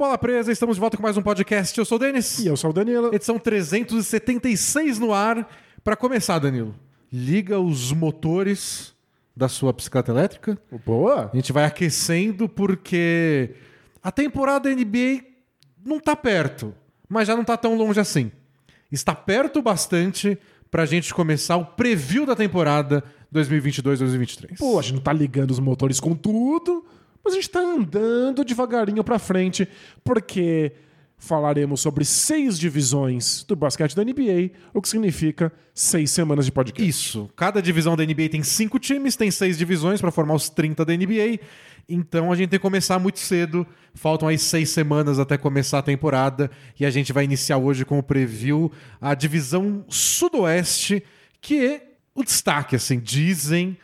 Bola Presa? Estamos de volta com mais um podcast. Eu sou o Denis. E eu sou o Danilo. Edição 376 no ar. Para começar, Danilo, liga os motores da sua bicicleta elétrica. Boa. A gente vai aquecendo porque a temporada da NBA não tá perto, mas já não tá tão longe assim. Está perto bastante pra gente começar o preview da temporada 2022-2023. Pô, a gente não tá ligando os motores com tudo, mas a gente tá andando devagarinho pra frente, porque falaremos sobre seis divisões do basquete da NBA, o que significa seis semanas de podcast. Isso. Cada divisão da NBA tem cinco times, tem seis divisões para formar os 30 da NBA. Então a gente tem que começar muito cedo. Faltam aí seis semanas até começar a temporada. E a gente vai iniciar hoje com o preview a divisão Sudoeste, que é o destaque, assim. Dizem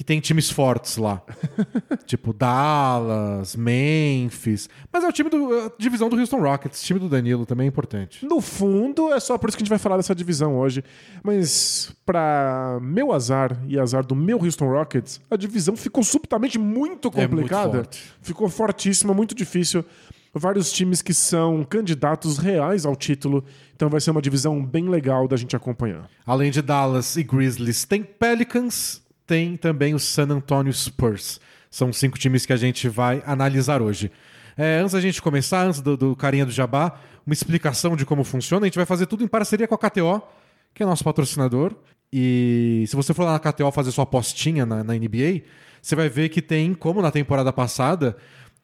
que tem times fortes lá. tipo Dallas, Memphis. Mas é o time do. A divisão do Houston Rockets, time do Danilo também é importante. No fundo, é só por isso que a gente vai falar dessa divisão hoje. Mas, pra meu azar e azar do meu Houston Rockets, a divisão ficou subitamente muito É muito complicada. forte. ficou fortíssima, muito difícil. Vários times que são candidatos reais ao título. Então vai ser uma divisão bem legal da gente acompanhar. Além de Dallas e Grizzlies, tem Pelicans, tem também o San Antonio Spurs. São cinco times que a gente vai analisar hoje. É, antes da gente começar, antes do, do carinha do Jabá, uma explicação de como funciona. A gente vai fazer tudo em parceria com a KTO, que é nosso patrocinador. E se você for lá na KTO fazer sua apostinha na, na NBA, você vai ver que tem, como na temporada passada,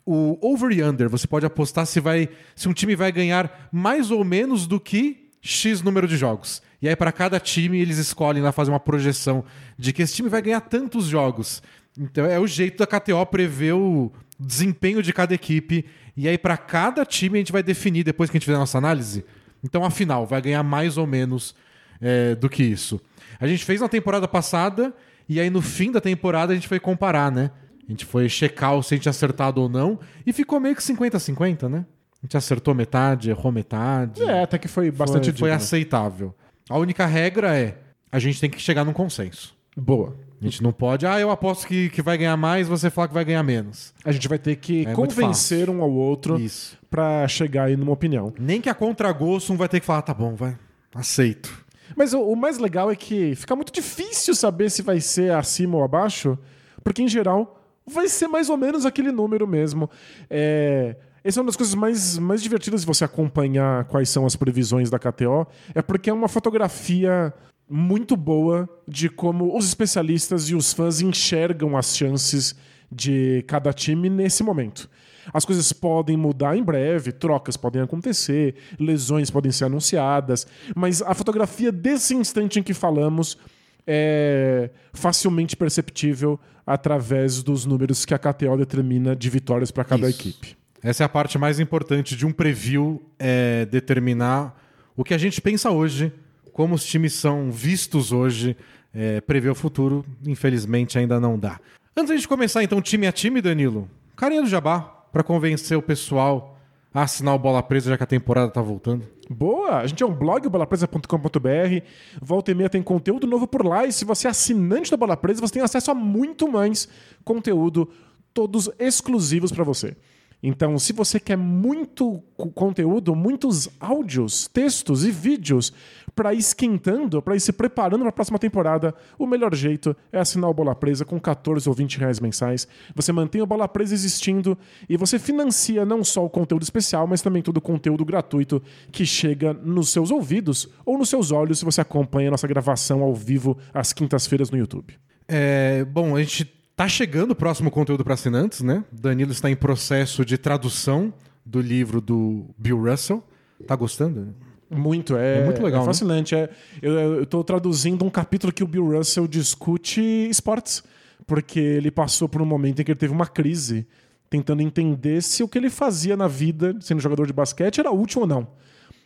o over e under. Você pode apostar se, vai, se um time vai ganhar mais ou menos do que X número de jogos. E aí, para cada time, eles escolhem lá fazer uma projeção de que esse time vai ganhar tantos jogos. Então, é o jeito da KTO prever o desempenho de cada equipe. E aí, para cada time, a gente vai definir depois que a gente fizer a nossa análise. Então, afinal, vai ganhar mais ou menos é, do que isso. A gente fez na temporada passada, e aí no fim da temporada a gente foi comparar, né? A gente foi checar se a gente tinha acertado ou não, e ficou meio que 50-50, né? A gente acertou metade, errou metade. É, até que foi bastante foi, foi digno. aceitável. A única regra é: a gente tem que chegar num consenso. Boa. A gente não pode, ah, eu aposto que, que vai ganhar mais, você fala que vai ganhar menos. A gente vai ter que É muito convencer um ao outro Isso. pra chegar aí numa opinião. Nem que a contragosto um vai ter que falar, tá bom, vai, aceito. Mas o, o mais legal é que fica muito difícil saber se vai ser acima ou abaixo, porque em geral vai ser mais ou menos aquele número mesmo. É, essa é uma das coisas mais, mais divertidas de você acompanhar quais são as previsões da KTO, é porque é uma fotografia muito boa de como os especialistas e os fãs enxergam as chances de cada time nesse momento. As coisas podem mudar em breve, trocas podem acontecer, lesões podem ser anunciadas, mas a fotografia desse instante em que falamos é facilmente perceptível através dos números que a KTO determina de vitórias para cada Isso. equipe. Essa é a parte mais importante de um preview, é determinar o que a gente pensa hoje, como os times são vistos hoje, é, prever o futuro, infelizmente ainda não dá. Antes gente começar então time a time, Danilo, carinha do Jabá, para convencer o pessoal a assinar o Bola Presa já que a temporada tá voltando. Boa! A gente é um blog, bolapresa.com.br. Volta e meia tem conteúdo novo por lá. E se você é assinante da Bola Presa, você tem acesso a muito mais conteúdo, todos exclusivos para você. Então, se você quer muito co- conteúdo, muitos áudios, textos e vídeos para ir esquentando, para ir se preparando para a próxima temporada, o melhor jeito é assinar o Bola Presa com 14 ou 20 reais mensais. Você mantém o Bola Presa existindo e você financia não só o conteúdo especial, mas também todo o conteúdo gratuito que chega nos seus ouvidos ou nos seus olhos se você acompanha a nossa gravação ao vivo às quintas-feiras no YouTube. É, bom, a gente tá chegando o próximo conteúdo para assinantes, né? Danilo está em processo de tradução do livro do Bill Russell. Tá gostando? Muito, é, É muito legal, é né? fascinante. É, eu, tô traduzindo um capítulo que o Bill Russell discute esportes, porque ele passou por um momento em que ele teve uma crise, tentando entender se o que ele fazia na vida, sendo jogador de basquete, era útil ou não.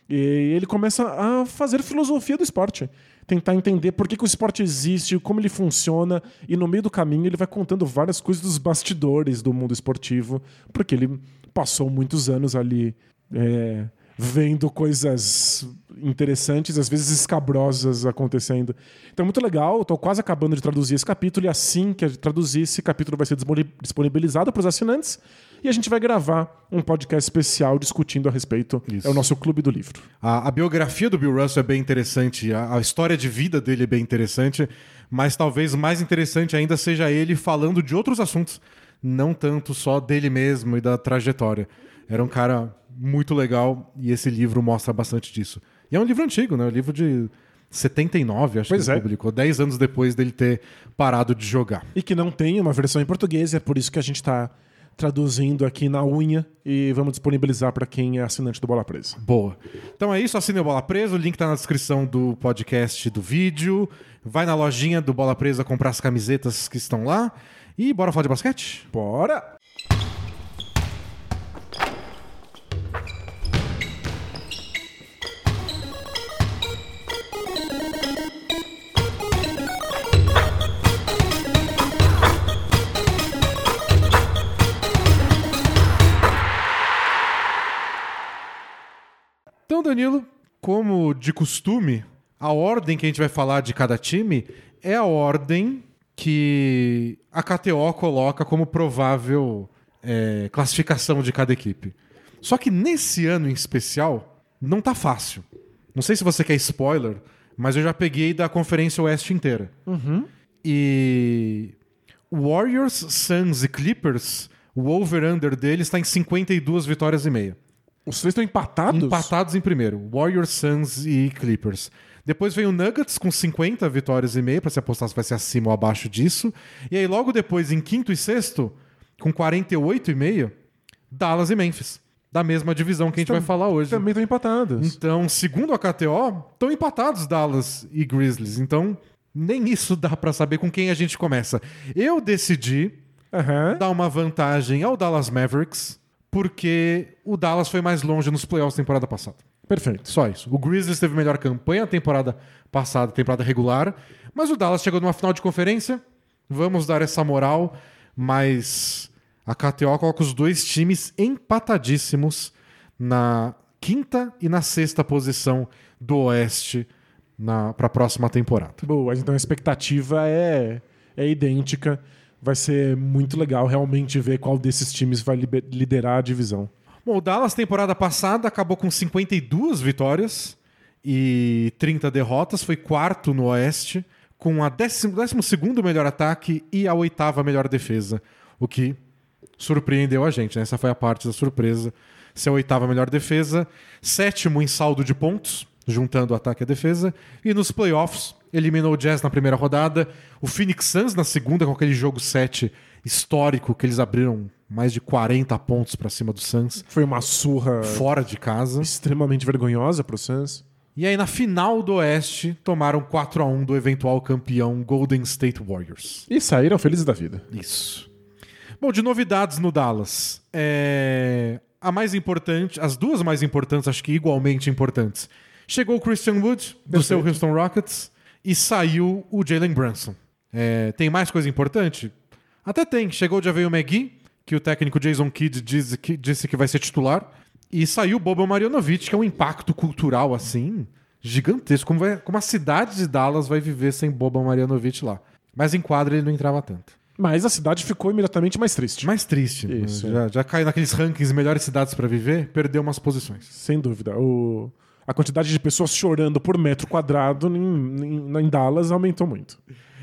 E ele começa a fazer filosofia do esporte. Tentar entender por que, que o esporte existe, como ele funciona, e no meio do caminho ele vai contando várias coisas dos bastidores do mundo esportivo, porque ele passou muitos anos ali é, vendo coisas interessantes, às vezes escabrosas acontecendo. Então, muito legal. Estou quase acabando de traduzir esse capítulo e assim que eu traduzir, esse capítulo vai ser disponibilizado para os assinantes e a gente vai gravar um podcast especial discutindo a respeito. Isso. É o nosso clube do livro. A, a biografia do Bill Russell é bem interessante, a, a história de vida dele é bem interessante, mas talvez mais interessante ainda seja ele falando de outros assuntos, não tanto só dele mesmo e da trajetória. Era um cara muito legal e esse livro mostra bastante disso. E é um livro antigo, né? Um livro de 79, acho Pois que é. ele publicou, 10 anos depois dele ter parado de jogar. E que não tem uma versão em português, é por isso que a gente está traduzindo aqui na unha e vamos disponibilizar para quem é assinante do Bola Presa. Boa. Então é isso, assine o Bola Presa, o link tá na descrição do podcast do vídeo. Vai na lojinha do Bola Presa comprar as camisetas que estão lá. E bora falar de basquete? Bora! Então, Danilo, como de costume, a ordem que a gente vai falar de cada time é a ordem que a KTO coloca como provável é, classificação de cada equipe. Só que nesse ano em especial, não tá fácil. Não sei se você quer spoiler, mas eu já peguei da Conferência Oeste inteira. E Warriors, Suns e Clippers, o over-under deles está em 52 vitórias e meia. Os três estão empatados? Empatados em primeiro. Warriors, Suns e Clippers. Depois vem o Nuggets com 50 vitórias e meia, para se apostar se vai ser acima ou abaixo disso. E aí logo depois, em quinto e sexto, com 48 e meio, Dallas e Memphis. Da mesma divisão que a gente vai falar hoje. Também estão empatados. Então, segundo a KTO, estão empatados Dallas e Grizzlies. Então, nem isso dá para saber com quem a gente começa. Eu decidi dar uma vantagem ao Dallas Mavericks, porque o Dallas foi mais longe nos playoffs da temporada passada. Perfeito. Só isso. O Grizzlies teve melhor campanha na temporada passada, temporada regular, mas o Dallas chegou numa final de conferência. Vamos dar essa moral, mas a KTO coloca os dois times empatadíssimos na quinta e na sexta posição do Oeste para a próxima temporada. Boa, então a expectativa é, é idêntica. Vai ser muito legal realmente ver qual desses times vai liderar a divisão. Bom, o Dallas, temporada passada, acabou com 52 vitórias e 30 derrotas. Foi quarto no Oeste, com a 12 segundo melhor ataque e a oitava melhor defesa. O que surpreendeu a gente, né? Essa foi a parte da surpresa. Ser a oitava melhor defesa. Sétimo em saldo de pontos, juntando ataque e defesa. E nos playoffs, eliminou o Jazz na primeira rodada. O Phoenix Suns na segunda, com aquele jogo 7 histórico, que eles abriram mais de 40 pontos para cima do Suns Foi uma surra fora de casa. extremamente vergonhosa pro Suns. E aí na final do Oeste tomaram 4 a 1 do eventual campeão Golden State Warriors. E saíram felizes da vida. Isso. Bom, de novidades no Dallas, é... a mais importante, as duas mais importantes, acho que igualmente importantes. Chegou o Christian Wood do seu Houston Rockets e saiu o Jalen Brunson. É, Tem mais coisa importante? Até tem. Chegou o Javel McGee, que o técnico Jason Kidd diz que- disse que vai ser titular. E saiu o Boba Marjanovic, que é um impacto cultural, assim, gigantesco. Como, vai- como a cidade de Dallas vai viver sem Boba Marjanovic lá. Mas em quadra ele não entrava tanto. Mas a cidade ficou imediatamente mais triste. Mais triste. né? Isso, já, já caiu naqueles rankings melhores cidades pra viver, perdeu umas posições. Sem dúvida. O... A quantidade de pessoas chorando por metro quadrado em, em- em Dallas aumentou muito.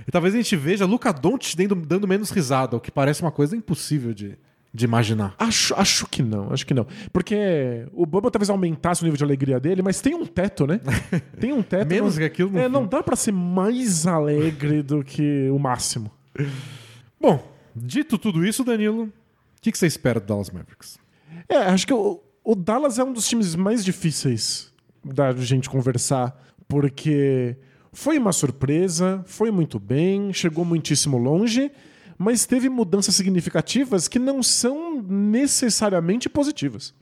E talvez a gente veja Luca Doncic dando, dando menos risada, o que parece uma coisa impossível de, de imaginar. Acho, acho que não, acho que não. Porque o Bubba talvez aumentasse o nível de alegria dele, mas tem um teto, né? Tem um teto. Menos não, que aquilo não É, não dá pra ser mais alegre do que o máximo. Bom, dito tudo isso, Danilo, o que, que você espera do Dallas Mavericks? É, acho que o, o Dallas é um dos times mais difíceis da gente conversar, porque foi uma surpresa, foi muito bem, chegou muitíssimo longe, mas teve mudanças significativas que não são necessariamente positivas.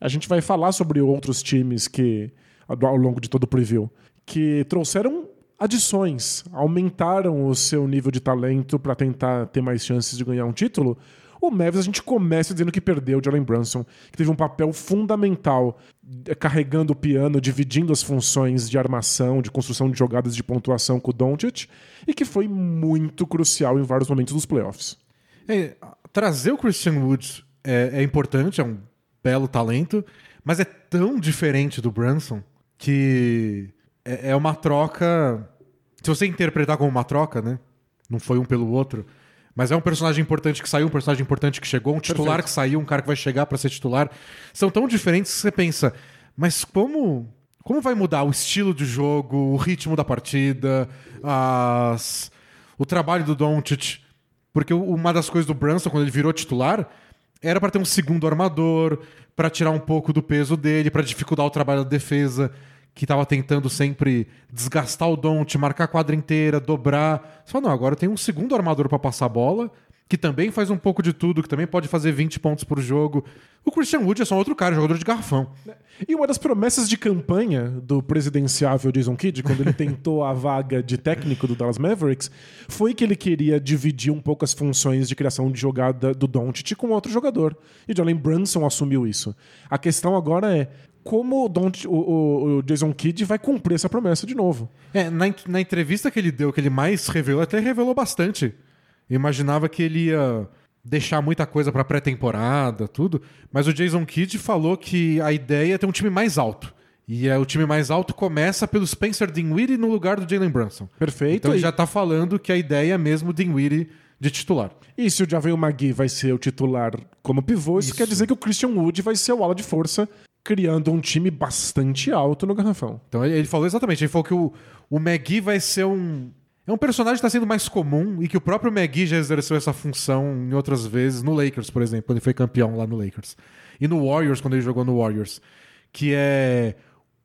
A gente vai falar sobre outros times que, ao longo de todo o preview, que trouxeram adições, aumentaram o seu nível de talento para tentar ter mais chances de ganhar um título. O Mavis a gente começa dizendo que perdeu o Jalen Brunson, que teve um papel fundamental eh, carregando o piano, dividindo as funções de armação, de construção de jogadas de pontuação com o Doncic, e que foi muito crucial em vários momentos dos playoffs. É, trazer o Christian Woods é, é importante, é um belo talento, mas é tão diferente do Brunson que é, é uma troca. Se você interpretar como uma troca, né? Não foi um pelo outro. Mas é um personagem importante que saiu, um personagem importante que chegou, um titular Perfeito. que saiu, um cara que vai chegar para ser titular. São tão diferentes que você pensa, mas como como vai mudar o estilo de jogo, o ritmo da partida, as, o trabalho do Doncic? Porque uma das coisas do Brunson quando ele virou titular era para ter um segundo armador, para tirar um pouco do peso dele, para dificultar o trabalho da defesa que estava tentando sempre desgastar o Don't, marcar a quadra inteira, dobrar. Só não, agora tem um segundo armador para passar a bola, que também faz um pouco de tudo, que também pode fazer 20 pontos por jogo. O Christian Wood é só outro cara, jogador de garrafão. E uma das promessas de campanha do presidenciável Jason Kidd, quando ele tentou a vaga de técnico do Dallas Mavericks, foi que ele queria dividir um pouco as funções de criação de jogada do Doncic com outro jogador. E Jalen Brunson assumiu isso. A questão agora é como o, Don't, o, o, Jason Kidd vai cumprir essa promessa de novo. É, na, na entrevista que ele deu, que ele mais revelou, até revelou bastante. Eu imaginava que ele ia deixar muita coisa para pré-temporada, tudo, mas o Jason Kidd falou que a ideia é ter um time mais alto. E é, o time mais alto começa pelo Spencer Dinwiddie no lugar do Jalen Brunson. Perfeito. Então ele já tá falando que a ideia é mesmo Dinwiddie de titular. e se o Javel McGee vai ser o titular como pivô, isso, Isso. quer dizer que o Christian Wood vai ser o ala de força, criando um time bastante alto no garrafão. Então ele, falou exatamente, ele falou que o, o McGee vai ser um. É um personagem que está sendo mais comum e que o próprio McGee já exerceu essa função em outras vezes, no Lakers, por exemplo, quando ele foi campeão lá no Lakers. E no Warriors, quando ele jogou no Warriors. Que é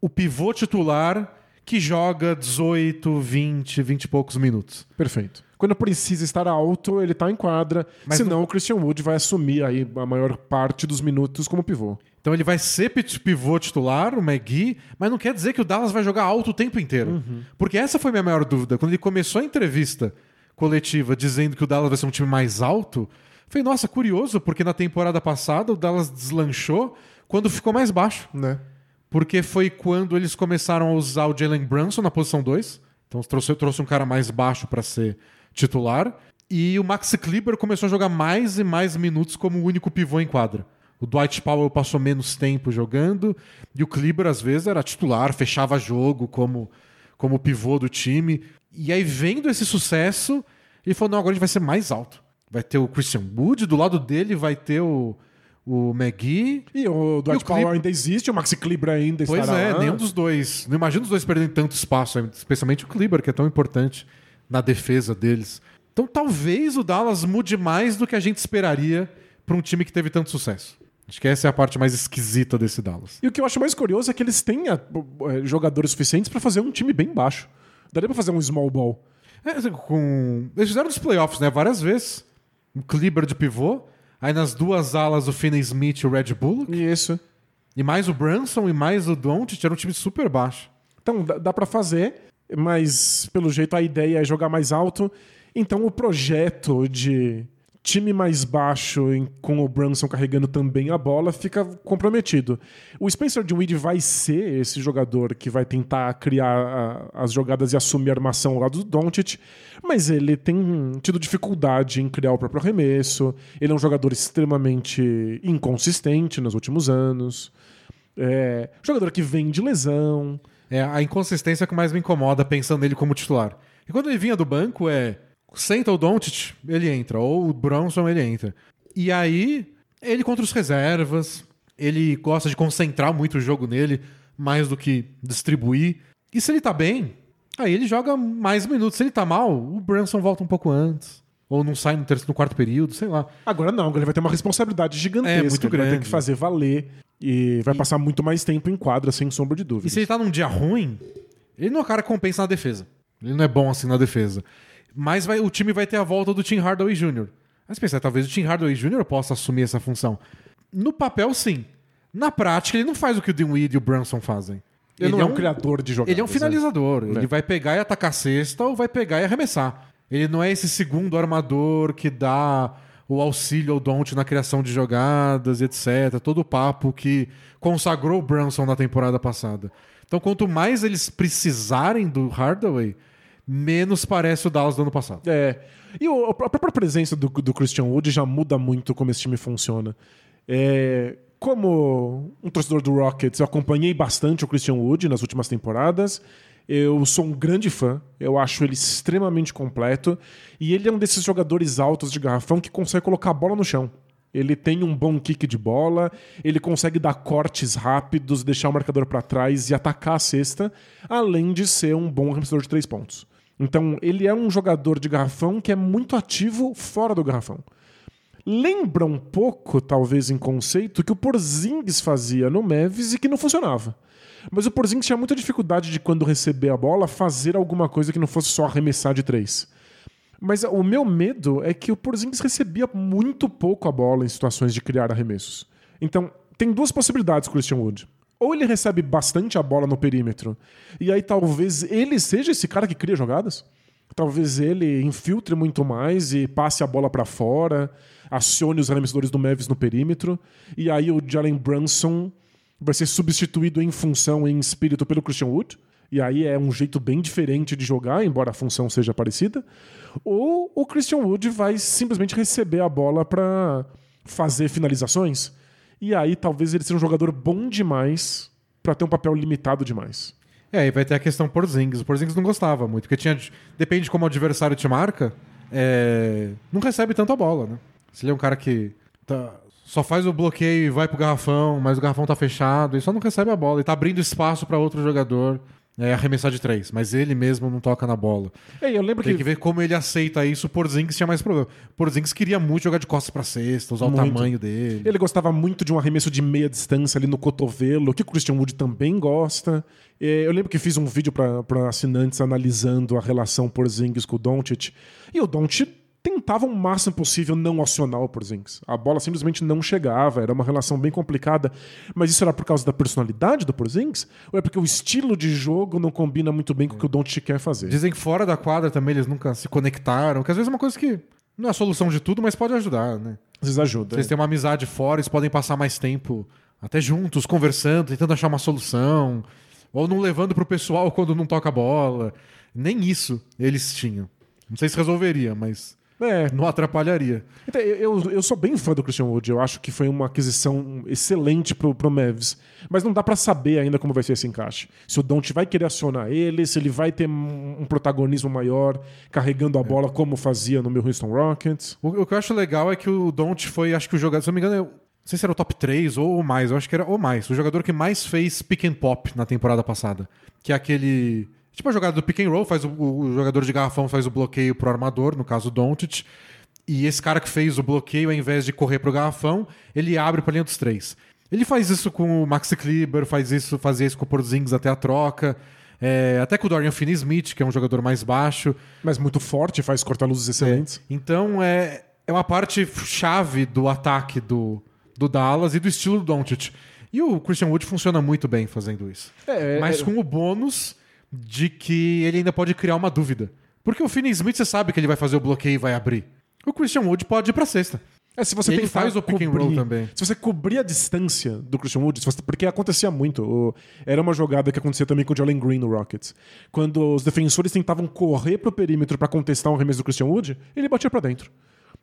o pivô titular que joga 18, 20, 20 e poucos minutos. Perfeito. Quando precisa estar alto, ele tá em quadra. Mas senão o Christian Wood vai assumir aí a maior parte dos minutos como pivô. Então ele vai ser pivô titular, o McGee, mas não quer dizer que o Dallas vai jogar alto o tempo inteiro. Porque essa foi minha maior dúvida. Quando ele começou a entrevista coletiva dizendo que o Dallas vai ser um time mais alto, eu falei, nossa, curioso, porque na temporada passada o Dallas deslanchou quando ficou mais baixo. Né? Porque foi quando eles começaram a usar o Jalen Brunson na posição 2. Então trouxe, trouxe um cara mais baixo para ser titular. E o Max Kleber começou a jogar mais e mais minutos como o único pivô em quadra. O Dwight Powell passou menos tempo jogando. E o Kleber, às vezes, era titular, fechava jogo como, como pivô do time. E aí, vendo esse sucesso, ele falou: não, agora a gente vai ser mais alto. Vai ter o Christian Wood, do lado dele vai ter o, o McGee. E o Dwight E o Powell ainda existe, o Maxi Kleber ainda Pois estará é, lá. nenhum dos dois. Não imagino os dois perdendo tanto espaço, especialmente o Kleber, que é tão importante na defesa deles. Então talvez o Dallas mude mais do que a gente esperaria para um time que teve tanto sucesso. Acho que essa é a parte mais esquisita desse Dallas. E o que eu acho mais curioso é que eles têm ah, eh, jogadores suficientes pra fazer um time bem baixo. Daria pra fazer um small ball. É, assim, com... Eles fizeram nos playoffs, né? Várias vezes. O Kleber de pivô. Aí nas duas alas o Finney Smith e o Red Bullock. Isso. E mais o Brunson e mais o Doncic. Era um time super baixo. Então dá, dá para fazer, mas pelo jeito a ideia é jogar mais alto. Então o projeto de time mais baixo em- com o Brunson carregando também a bola fica comprometido. O Spencer Dinwiddie vai ser esse jogador que vai tentar criar a- as jogadas e assumir a armação ao lado do Doncic, mas ele tem tido dificuldade em criar o próprio arremesso. Ele é um jogador extremamente inconsistente nos últimos anos. É, jogador que vem de lesão. É a inconsistência que mais me incomoda pensando nele como titular. E quando ele vinha do banco é senta o Doncic, ele entra, ou o Bronson, ele entra. E aí, ele contra os reservas, ele gosta de concentrar muito o jogo nele, mais do que distribuir. E se ele tá bem, aí ele joga mais minutos. Se ele tá mal, o Brunson volta um pouco antes. Ou não sai no, terceiro, no quarto período, sei lá. Agora não, agora ele vai ter uma responsabilidade gigantesca. É, muito ele vai ter grande. que fazer valer e vai passar muito mais tempo em quadra, sem sombra de E dúvida. se ele tá num dia ruim, ele não é o cara que compensa na defesa. Ele não é bom assim na defesa. Mas vai- o time vai ter a volta do Tim Hardaway Jr. Mas pensa, talvez o Tim Hardaway Jr. possa assumir essa função. No papel, sim. Na prática, ele não faz o que o Dinwiddie e o Brunson fazem. Ele, não é um criador de jogadas. Ele é um finalizador. É. Ele vai pegar e atacar a cesta ou vai pegar e arremessar. Ele não é esse segundo armador que dá o auxílio ao Don't na criação de jogadas, etc. Todo o papo que consagrou o Brunson na temporada passada. Então, quanto mais eles precisarem do Hardaway, menos parece o Dallas do ano passado. É. E a própria presença do, do Christian Wood já muda muito como esse time funciona. É, como um torcedor do Rockets, eu acompanhei bastante o Christian Wood nas últimas temporadas. Eu sou um grande fã, eu acho ele extremamente completo. E ele é um desses jogadores altos de garrafão que consegue colocar a bola no chão. Ele tem um bom kick de bola, ele consegue dar cortes rápidos, deixar o marcador para trás e atacar a cesta, além de ser um bom arremessador de três pontos. Então, ele é um jogador de garrafão que é muito ativo fora do garrafão. Lembra um pouco, talvez em conceito, que o Porzingis fazia no Mavis e que não funcionava. Mas o Porzingis tinha muita dificuldade de, quando receber a bola, fazer alguma coisa que não fosse só arremessar de três. Mas o meu medo é que o Porzingis recebia muito pouco a bola em situações de criar arremessos. Então, tem duas possibilidades Christian Wood. Ou ele recebe bastante a bola no perímetro, e aí talvez ele seja esse cara que cria jogadas. Talvez ele infiltre muito mais e passe a bola para fora, acione os arremessadores do Mavis no perímetro, e aí o Jalen Brunson vai ser substituído em função, em espírito, pelo Christian Wood. E aí é um jeito bem diferente de jogar, embora a função seja parecida. Ou o Christian Wood vai simplesmente receber a bola para fazer finalizações. E aí talvez ele seja um jogador bom demais para ter um papel limitado demais. É, e vai ter a questão Porzingis. O Porzingis não gostava muito, porque tinha, depende de como o adversário te marca, é, não recebe tanto a bola, né? Se ele é um cara que tá- só faz o bloqueio e vai pro garrafão, mas o garrafão tá fechado, e só não recebe a bola. E tá abrindo espaço para outro jogador é, arremessar de três, mas ele mesmo não toca na bola. É, eu lembro Tem que que ver como ele aceita isso. O Porzingis tinha mais problema. O Porzingis queria muito jogar de costas pra cesta, usar o Muito. tamanho dele. Ele gostava muito de um arremesso de meia distância ali no cotovelo, que o Christian Wood também gosta. É, Eu lembro que fiz um vídeo para assinantes analisando a relação Porzingis com o Doncic. E o Doncic tentava o máximo possível não acionar o Porzingis. A bola simplesmente não chegava, era uma relação bem complicada. Mas isso era por causa da personalidade do Porzingis? Ou é porque o estilo de jogo não combina muito bem com o que o Doncic quer fazer? Dizem que fora da quadra também eles nunca se conectaram, que às vezes é uma coisa que não é a solução de tudo, mas pode ajudar, né? Às vezes ajuda. Vocês têm uma amizade fora, eles podem passar mais tempo até juntos, conversando, tentando achar uma solução, ou não levando pro pessoal quando não toca a bola. Nem isso eles tinham. Não sei se resolveria, mas É, não atrapalharia. Então, eu, eu- eu sou bem fã do Christian Wood. Eu acho que foi uma aquisição excelente pro, pro Mavs. Mas não dá pra saber ainda como vai ser esse encaixe. Se o Don't vai querer acionar ele, se ele vai ter um, protagonismo maior, carregando a bola como fazia no meu Houston Rockets. O, o que eu acho legal é que o Don't foi, acho que o jogador, se não me engano, eu- não sei se era o top 3 ou mais, eu acho que era ou mais, o jogador que mais fez pick and pop na temporada passada. Que é aquele. Tipo a jogada do pick and roll, faz o, o jogador de garrafão faz o bloqueio pro armador, no caso o Doncic. E esse cara que fez o bloqueio, ao invés de correr pro garrafão, ele abre pra linha dos três. Ele faz isso com o Maxi Kleber, faz isso, fazia isso com o Porzingis até a troca. é, até com o Dorian Finney-Smith, que é um jogador mais baixo. Mas muito forte, faz corta-luzes excelentes. Então é, é uma parte chave do ataque do, do Dallas e do estilo do Doncic. E o Christian Wood funciona muito bem fazendo isso. É, é- Mas é- com o bônus de que ele ainda pode criar uma dúvida. Porque o Finney Smith você sabe que ele vai fazer o bloqueio e vai abrir. O Christian Wood pode ir pra cesta. É, se você Ele faz o pick and roll também. Se você cobrir a distância do Christian Wood, você- porque acontecia muito. o- era uma jogada que acontecia também com o Jalen Green no Rockets. Quando os defensores tentavam correr pro perímetro pra contestar um arremesso do Christian Wood, ele batia pra dentro.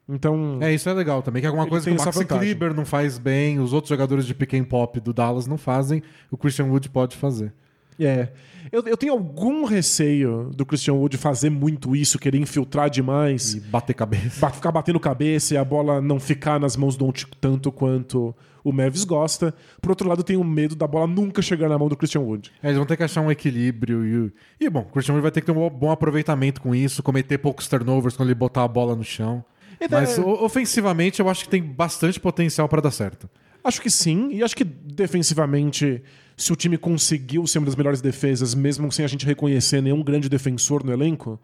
Então, É, isso é legal também, que é alguma coisa que o vantagem. Kleber não faz bem, os outros jogadores de pick and pop do Dallas não fazem, o Christian Wood pode fazer. é. Eu, eu tenho algum receio do Christian Wood fazer muito isso, querer infiltrar demais, E bater cabeça. ba- ficar batendo cabeça e a bola não ficar nas mãos do Doncic tanto quanto o Mavis gosta. Por outro lado, eu tenho medo da bola nunca chegar na mão do Christian Wood. É, eles vão ter que achar um equilíbrio. E, e bom, o Christian Wood vai ter que ter um bom aproveitamento com isso, cometer poucos turnovers quando ele botar a bola no chão. Então, Mas é- ofensivamente eu acho que tem bastante potencial para dar certo. Acho que sim, e acho que defensivamente, se o time conseguiu ser uma das melhores defesas, mesmo sem a gente reconhecer nenhum grande defensor no elenco,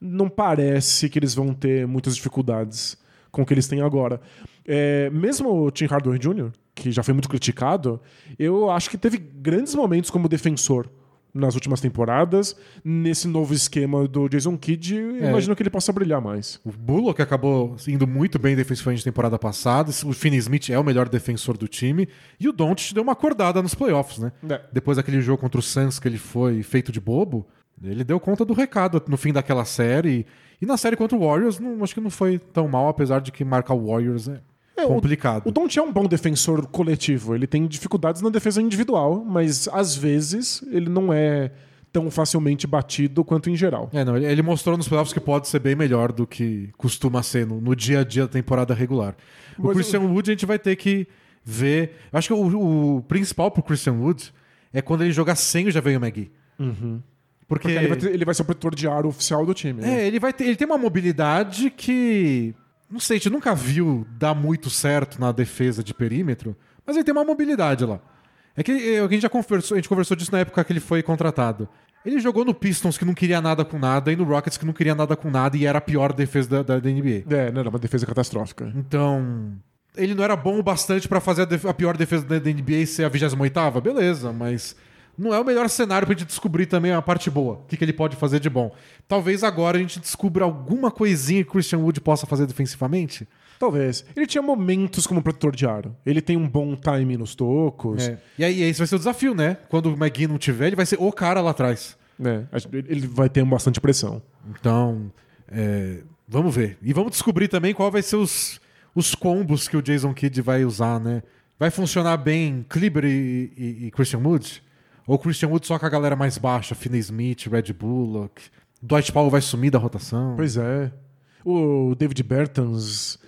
não parece que eles vão ter muitas dificuldades com o que eles têm agora. É, mesmo o Tim Hardaway Jr., que já foi muito criticado, eu acho que teve grandes momentos como defensor. Nas últimas temporadas. Nesse novo esquema do Jason Kidd, É. imagino que ele possa brilhar mais. O Bullock acabou indo muito bem defensivamente na temporada passada. O Finney Smith é o melhor defensor do time. E o Doncic deu uma acordada nos playoffs, né? É. Depois daquele jogo contra o Suns que ele foi feito de bobo, ele deu conta do recado no fim daquela série. E na série contra o Warriors, não, acho que não foi tão mal, apesar de que marcar o Warriors é, É, o- complicado. O Don't é um bom defensor coletivo. Ele tem dificuldades na defesa individual, mas às vezes ele não é tão facilmente batido quanto em geral. É, não, ele, mostrou nos playoffs que pode ser bem melhor do que costuma ser no, no dia a dia da temporada regular. O Mas Christian Wood a gente vai ter que ver. Eu acho que o, o principal pro Christian Wood é quando ele jogar sem o Javier McGee. Porque, Porque ele vai, ter- ele vai ser o protetor de aro oficial do time. né? é, ele vai ter, ele tem uma mobilidade que não sei, a gente nunca viu dar muito certo na defesa de perímetro, mas ele tem uma mobilidade lá. É que é, a gente já conversou, a gente conversou disso na época que ele foi contratado. Ele jogou no Pistons que não queria nada com nada e no Rockets que não queria nada com nada e era a pior defesa da, da, da NBA. É, não, era uma defesa catastrófica. Então, ele não era bom o bastante pra fazer a, a pior defesa da, da NBA ser a 28ª? Beleza, mas não é o melhor cenário pra gente descobrir também a parte boa. O que, que ele pode fazer de bom. Talvez agora a gente descubra alguma coisinha que Christian Wood possa fazer defensivamente. Talvez. Ele tinha momentos como protetor de aro. Ele tem um bom time nos tocos. É. E aí esse vai ser o desafio, né? Quando o McGee não tiver, ele vai ser o cara lá atrás. que Ele vai ter bastante pressão. Então, é, vamos ver. E vamos descobrir também qual vai ser os, os combos que o Jason Kidd vai usar, né? Vai funcionar bem Kleber e, e- e Christian Wood? Ou Christian Wood só com a galera mais baixa, Finney Smith, Red Bullock? Dwight Powell vai sumir da rotação? Pois é. O David Bertans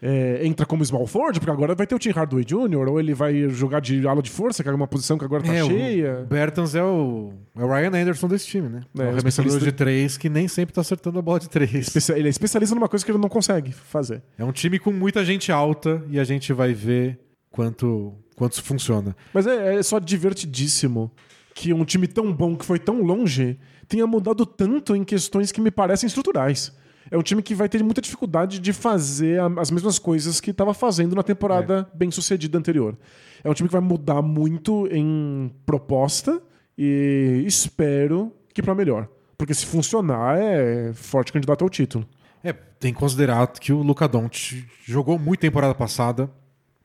é, entra como small forward, porque agora vai ter o Tim Hardaway Jr., ou ele vai jogar de ala de força, que é uma posição que agora tá É, o cheia. Bertans é o, é o Ryan Anderson desse time, né? É, É, o arremessador de três que nem sempre tá acertando a bola de três. Ele é especialista numa coisa que ele não consegue fazer. É um time com muita gente alta e a gente vai ver quanto, quanto isso funciona. Mas é, é só divertidíssimo que um time tão bom, que foi tão longe, tenha mudado tanto em questões que me parecem estruturais. É um time que vai ter muita dificuldade de fazer as mesmas coisas que estava fazendo na temporada bem sucedida anterior. É um time que vai mudar muito em proposta e espero que para melhor. Porque se funcionar, é forte candidato ao título. É, tem que considerar que o Luca Doncic jogou muito temporada passada.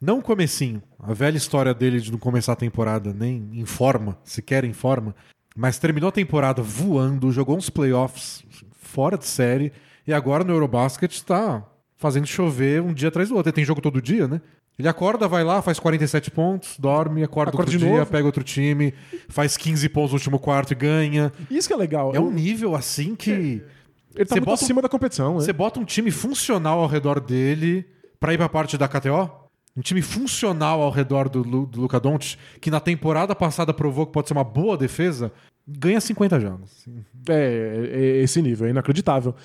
Não comecinho. A velha história dele de não começar a temporada nem em forma, sequer em forma. Mas terminou a temporada voando, jogou uns playoffs fora de série. E agora no Eurobasket tá fazendo chover um dia atrás do outro. Ele tem jogo todo dia, né? Ele acorda, vai lá, faz 47 pontos, dorme, acorda, Acorda outro dia, novo. pega outro time, faz 15 pontos no último quarto e ganha. Isso que é legal. É um nível assim que. Ele tá Você muito bota um- acima da competição. né? Você bota um time funcional ao redor dele pra ir pra parte da KTO? Um time funcional ao redor do, Lu- do Luca Doncic, que na temporada passada provou que pode ser uma boa defesa, ganha 50 jogos. É, é esse nível, é inacreditável.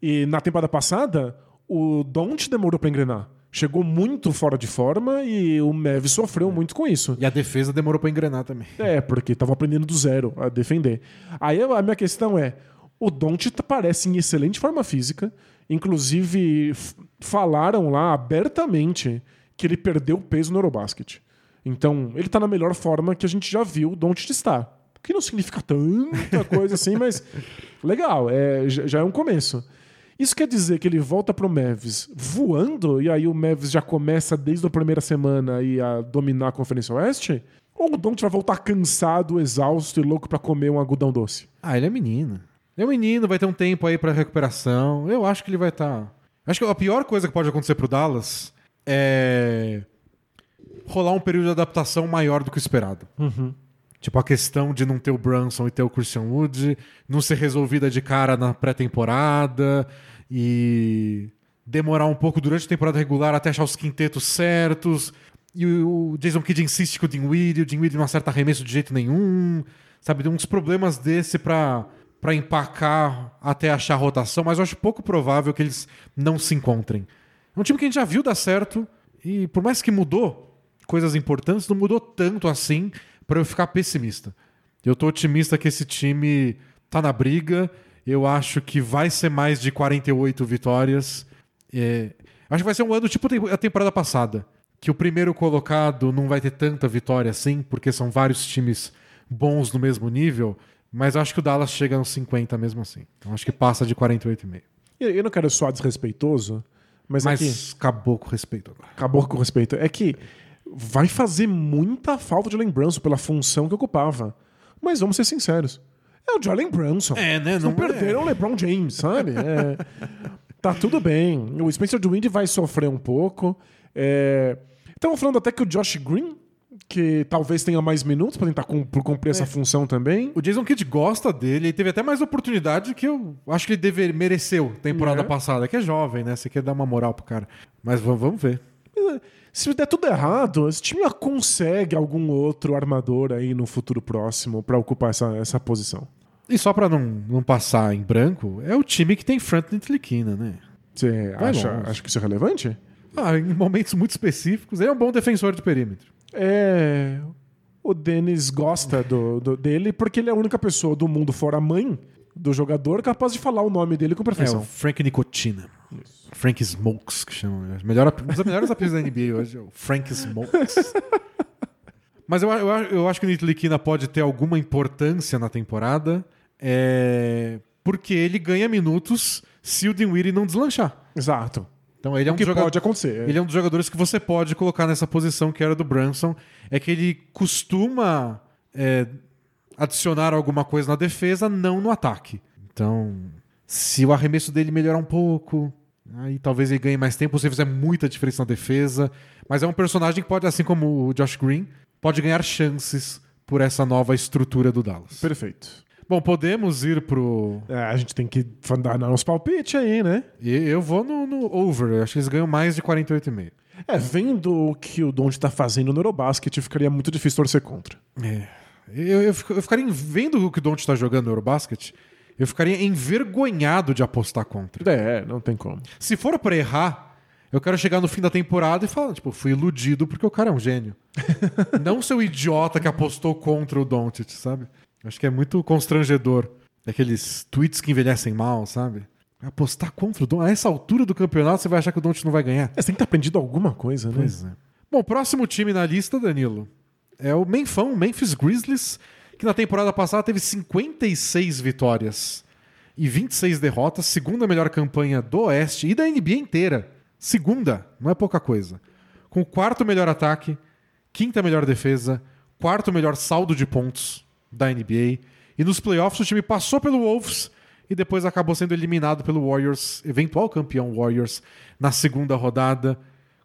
E na temporada passada, o Don't demorou pra engrenar. Chegou muito fora de forma e o Mev sofreu muito com isso. E a defesa demorou pra engrenar também. É, porque tava aprendendo do zero a defender. Aí a minha questão é: o Don't parece em excelente forma física. Inclusive, falaram lá abertamente que ele perdeu peso no Eurobasket. Então, ele tá na melhor forma que a gente já viu Don't estar. Que não significa tanta coisa assim, mas legal, é, já é um começo. Isso quer dizer que ele volta pro Mavis voando, e aí o Mavis já começa desde a primeira semana aí a dominar a Conferência Oeste? Ou o Don't vai voltar cansado, exausto e louco pra comer um algodão doce? Ah, ele é menino. Ele é um menino, vai ter um tempo aí pra recuperação. Eu acho que ele vai estar. Acho que a pior coisa que pode acontecer pro Dallas é rolar um período de adaptação maior do que o esperado. Tipo, a questão de não ter o Brunson e ter o Christian Wood não ser resolvida de cara na pré-temporada e demorar um pouco durante a temporada regular até achar os quintetos certos. E o Jason Kidd insiste com o Dinwiddie, o Dinwiddie não acerta arremesso de jeito nenhum. Sabe, tem uns problemas desse pra, pra empacar até achar a rotação, mas eu acho pouco provável que eles não se encontrem. É um time que a gente já viu dar certo e por mais que mudou coisas importantes, não mudou tanto assim pra eu ficar pessimista. Eu tô otimista que esse time tá na briga. Eu acho que vai ser mais de 48 vitórias. É, acho que vai ser um ano tipo a temporada passada. Que o primeiro colocado não vai ter tanta vitória assim, porque são vários times bons no mesmo nível. Mas acho que o Dallas chega nos 50 mesmo assim. Então acho que passa de 48,5. Eu eu não quero soar desrespeitoso, mas, Mas é que acabou com o respeito agora. acabou com respeito. É que vai fazer muita falta de Brunson pela função que ocupava. Mas vamos ser sinceros. É o Jalen Brunson. É, né? Não, Não- perderam o LeBron James, sabe? É, tá tudo bem. O Spencer Dwind vai sofrer um pouco. Estamos falando até que o Josh Green, que talvez tenha mais minutos para tentar cumprir essa função também. O Jason Kidd gosta dele e teve até mais oportunidade que eu acho que ele deve, mereceu temporada É. passada, que é jovem, né? Você quer dar uma moral pro cara. Mas vamos, ver. Se der tudo errado, esse time consegue algum outro armador aí no futuro próximo para ocupar essa, essa posição. E só pra não, não passar em branco, é o time que tem Franklin Tliquina, né? Você acha, acha que isso é relevante? Ah, em momentos muito específicos, ele é um bom defensor de perímetro. É. O Denis gosta do, do- dele porque ele é a única pessoa do mundo fora a mãe do jogador capaz de falar o nome dele com É perfeição. o Frank Nicotina. Frank Smokes, que chama. Melhor, ap- um dos melhores apelidos da NBA hoje é o Frank Smokes. Mas eu, eu, eu acho que o Nitliquina pode ter alguma importância na temporada, é, porque ele ganha minutos se o Dinwiddie não deslanchar. Exato. Então ele é O um que jogador. pode acontecer. Ele é um dos jogadores que você pode colocar nessa posição que era do Brunson. É que ele costuma é, adicionar alguma coisa na defesa, não no ataque. Então, se o arremesso dele melhorar um pouco, aí talvez ele ganhe mais tempo se fizer muita diferença na defesa. Mas é um personagem que pode, assim como o Josh Green, pode ganhar chances por essa nova estrutura do Dallas. Perfeito. Bom, podemos ir pro. É, a gente tem que dar uns palpites aí, né? e Eu vou no, no over. Eu acho que eles ganham mais de 48,5. É, vendo o que o Don't tá fazendo no Eurobasket, ficaria muito difícil torcer contra. É. Eu, eu, eu ficaria vendo o que o Don't está jogando no Eurobasket, eu ficaria envergonhado de apostar contra. É, não tem como. Se for pra errar, eu quero chegar no fim da temporada e falar, tipo, fui iludido porque o cara é um gênio. Não ser o idiota que apostou contra o Doncic, sabe? Acho que é muito constrangedor. Aqueles tweets que envelhecem mal, sabe? Apostar contra o Doncic. A essa altura do campeonato, você vai achar que o Doncic não vai ganhar. É, você tem que ter aprendido alguma coisa, né? Pois é. Bom, o próximo time na lista, Danilo, é o Memphão, Memphis Grizzlies, que na temporada passada teve 56 vitórias e 26 derrotas, segunda melhor campanha do Oeste e da NBA inteira. Segunda, não é pouca coisa. Com quarto melhor ataque, quinta melhor defesa, quarto melhor saldo de pontos da NBA. E nos playoffs o time passou pelo Wolves e depois acabou sendo eliminado pelo Warriors, eventual campeão Warriors, na segunda rodada,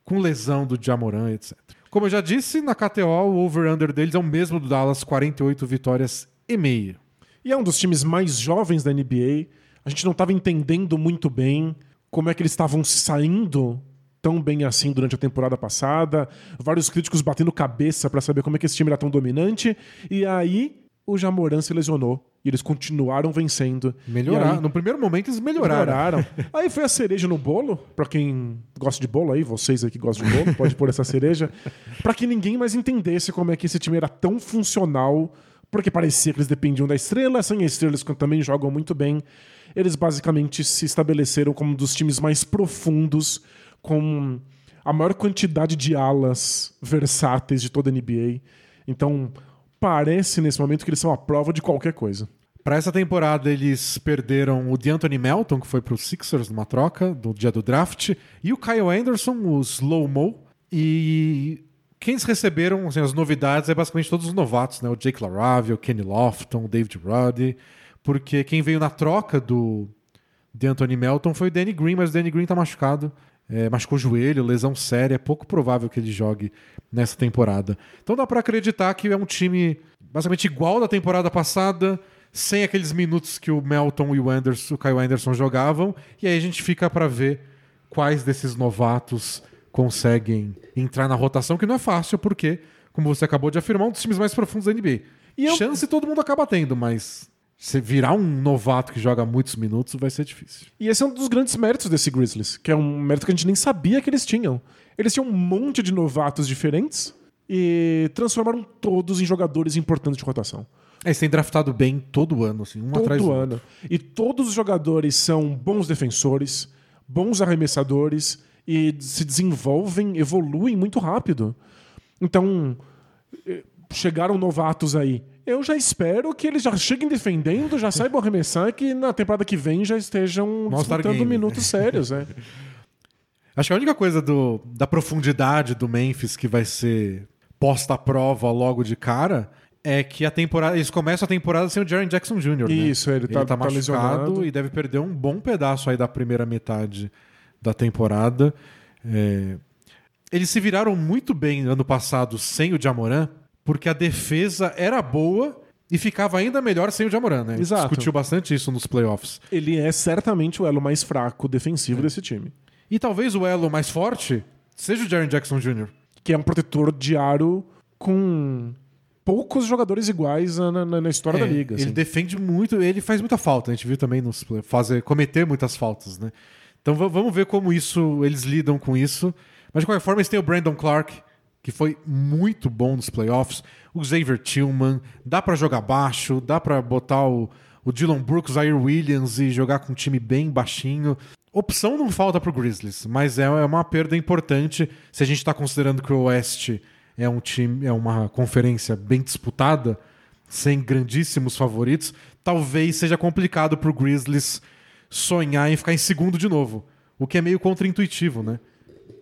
com lesão do Jamoran, etc. Como eu já disse, na KTO o over-under deles é o mesmo do Dallas, 48 vitórias e meia. E é um dos times mais jovens da NBA. A gente não estava entendendo muito bem como é que eles estavam saindo tão bem assim durante a temporada passada. Vários críticos batendo cabeça para saber como é que esse time era tão dominante. E aí o Jamoran se lesionou e eles continuaram vencendo. E Melhorar. aí- No primeiro momento eles melhoraram. Melhoraram. Aí foi a cereja no bolo, pra quem gosta de bolo aí, vocês aí que gostam de bolo, pode pôr essa cereja, Pra que ninguém mais entendesse como é que esse time era tão funcional, porque parecia que eles dependiam da estrela, sem a estrela eles também jogam muito bem. Eles basicamente se estabeleceram como um dos times mais profundos, com a maior quantidade de alas versáteis de toda a NBA. Então, parece nesse momento que eles são a prova de qualquer coisa. Para essa temporada, eles perderam o DeAnthony Melton, que foi pro Sixers numa troca do dia do draft, e o Kyle Anderson, o Slow-Mo. E quem eles receberam, assim, as novidades, é basicamente todos os novatos, né? O Jake LaRavia, o Kenny Lofton, o David Roddy. Porque quem veio na troca do DeAnthony Melton foi o Danny Green, mas o Danny Green tá machucado. É, machucou o joelho, lesão séria. É pouco provável que ele jogue nessa temporada. Então dá para acreditar que é um time basicamente igual da temporada passada, sem aqueles minutos que o Melton e o Anderson, o Kyle Anderson jogavam. E aí a gente fica para ver quais desses novatos conseguem entrar na rotação, que não é fácil, porque, como você acabou de afirmar, um dos times mais profundos da NBA. E eu- Chance todo mundo acaba tendo, mas você virar um novato que joga muitos minutos vai ser difícil. E esse é um dos grandes méritos desse Grizzlies, que é um mérito que a gente nem sabia que eles tinham. Eles tinham um monte de novatos diferentes e transformaram todos em jogadores importantes de rotação. É, eles têm draftado bem todo ano, assim, um atrás do Todo outro. ano. E todos os jogadores são bons defensores, bons arremessadores e se desenvolvem, evoluem muito rápido. Então, eh, chegaram novatos aí. Eu já espero que eles já cheguem defendendo, já saibam arremessar que na temporada que vem já estejam disputando Game. minutos sérios, né? Acho que a única coisa do, da profundidade do Memphis que vai ser posta à prova logo de cara é que a temporada. Eles começam a temporada sem o Jaren Jackson Jr. né? Isso, ele tá- tá machucado lesionado. e deve perder um bom pedaço aí da primeira metade da temporada. É, Eles se viraram muito bem ano passado sem o Jamoran, porque a defesa era boa e ficava ainda melhor sem o Jamoran, né? Exato. Discutiu bastante isso nos playoffs. Ele é certamente o elo mais fraco defensivo desse time. E talvez o elo mais forte seja o Jaren Jackson Jr. Que é um protetor de aro com poucos jogadores iguais na, na- na história É, da liga. Ele assim. defende muito, ele faz muita falta. A gente viu também nos fazer cometer muitas faltas, né? Então va- vamos ver como isso eles lidam com isso. Mas de qualquer forma, eles têm o Brandon Clark, que foi muito bom nos playoffs. O Xavier Tillman, dá pra jogar baixo, dá pra botar o, o Dylan Brooks, Zaire Williams e jogar com um time bem baixinho. Opção não falta pro Grizzlies, mas é é uma perda importante se a gente tá considerando que o Oeste é um time, é uma conferência bem disputada sem grandíssimos favoritos, talvez seja complicado pro Grizzlies sonhar em ficar em segundo de novo. O que é meio contraintuitivo, né?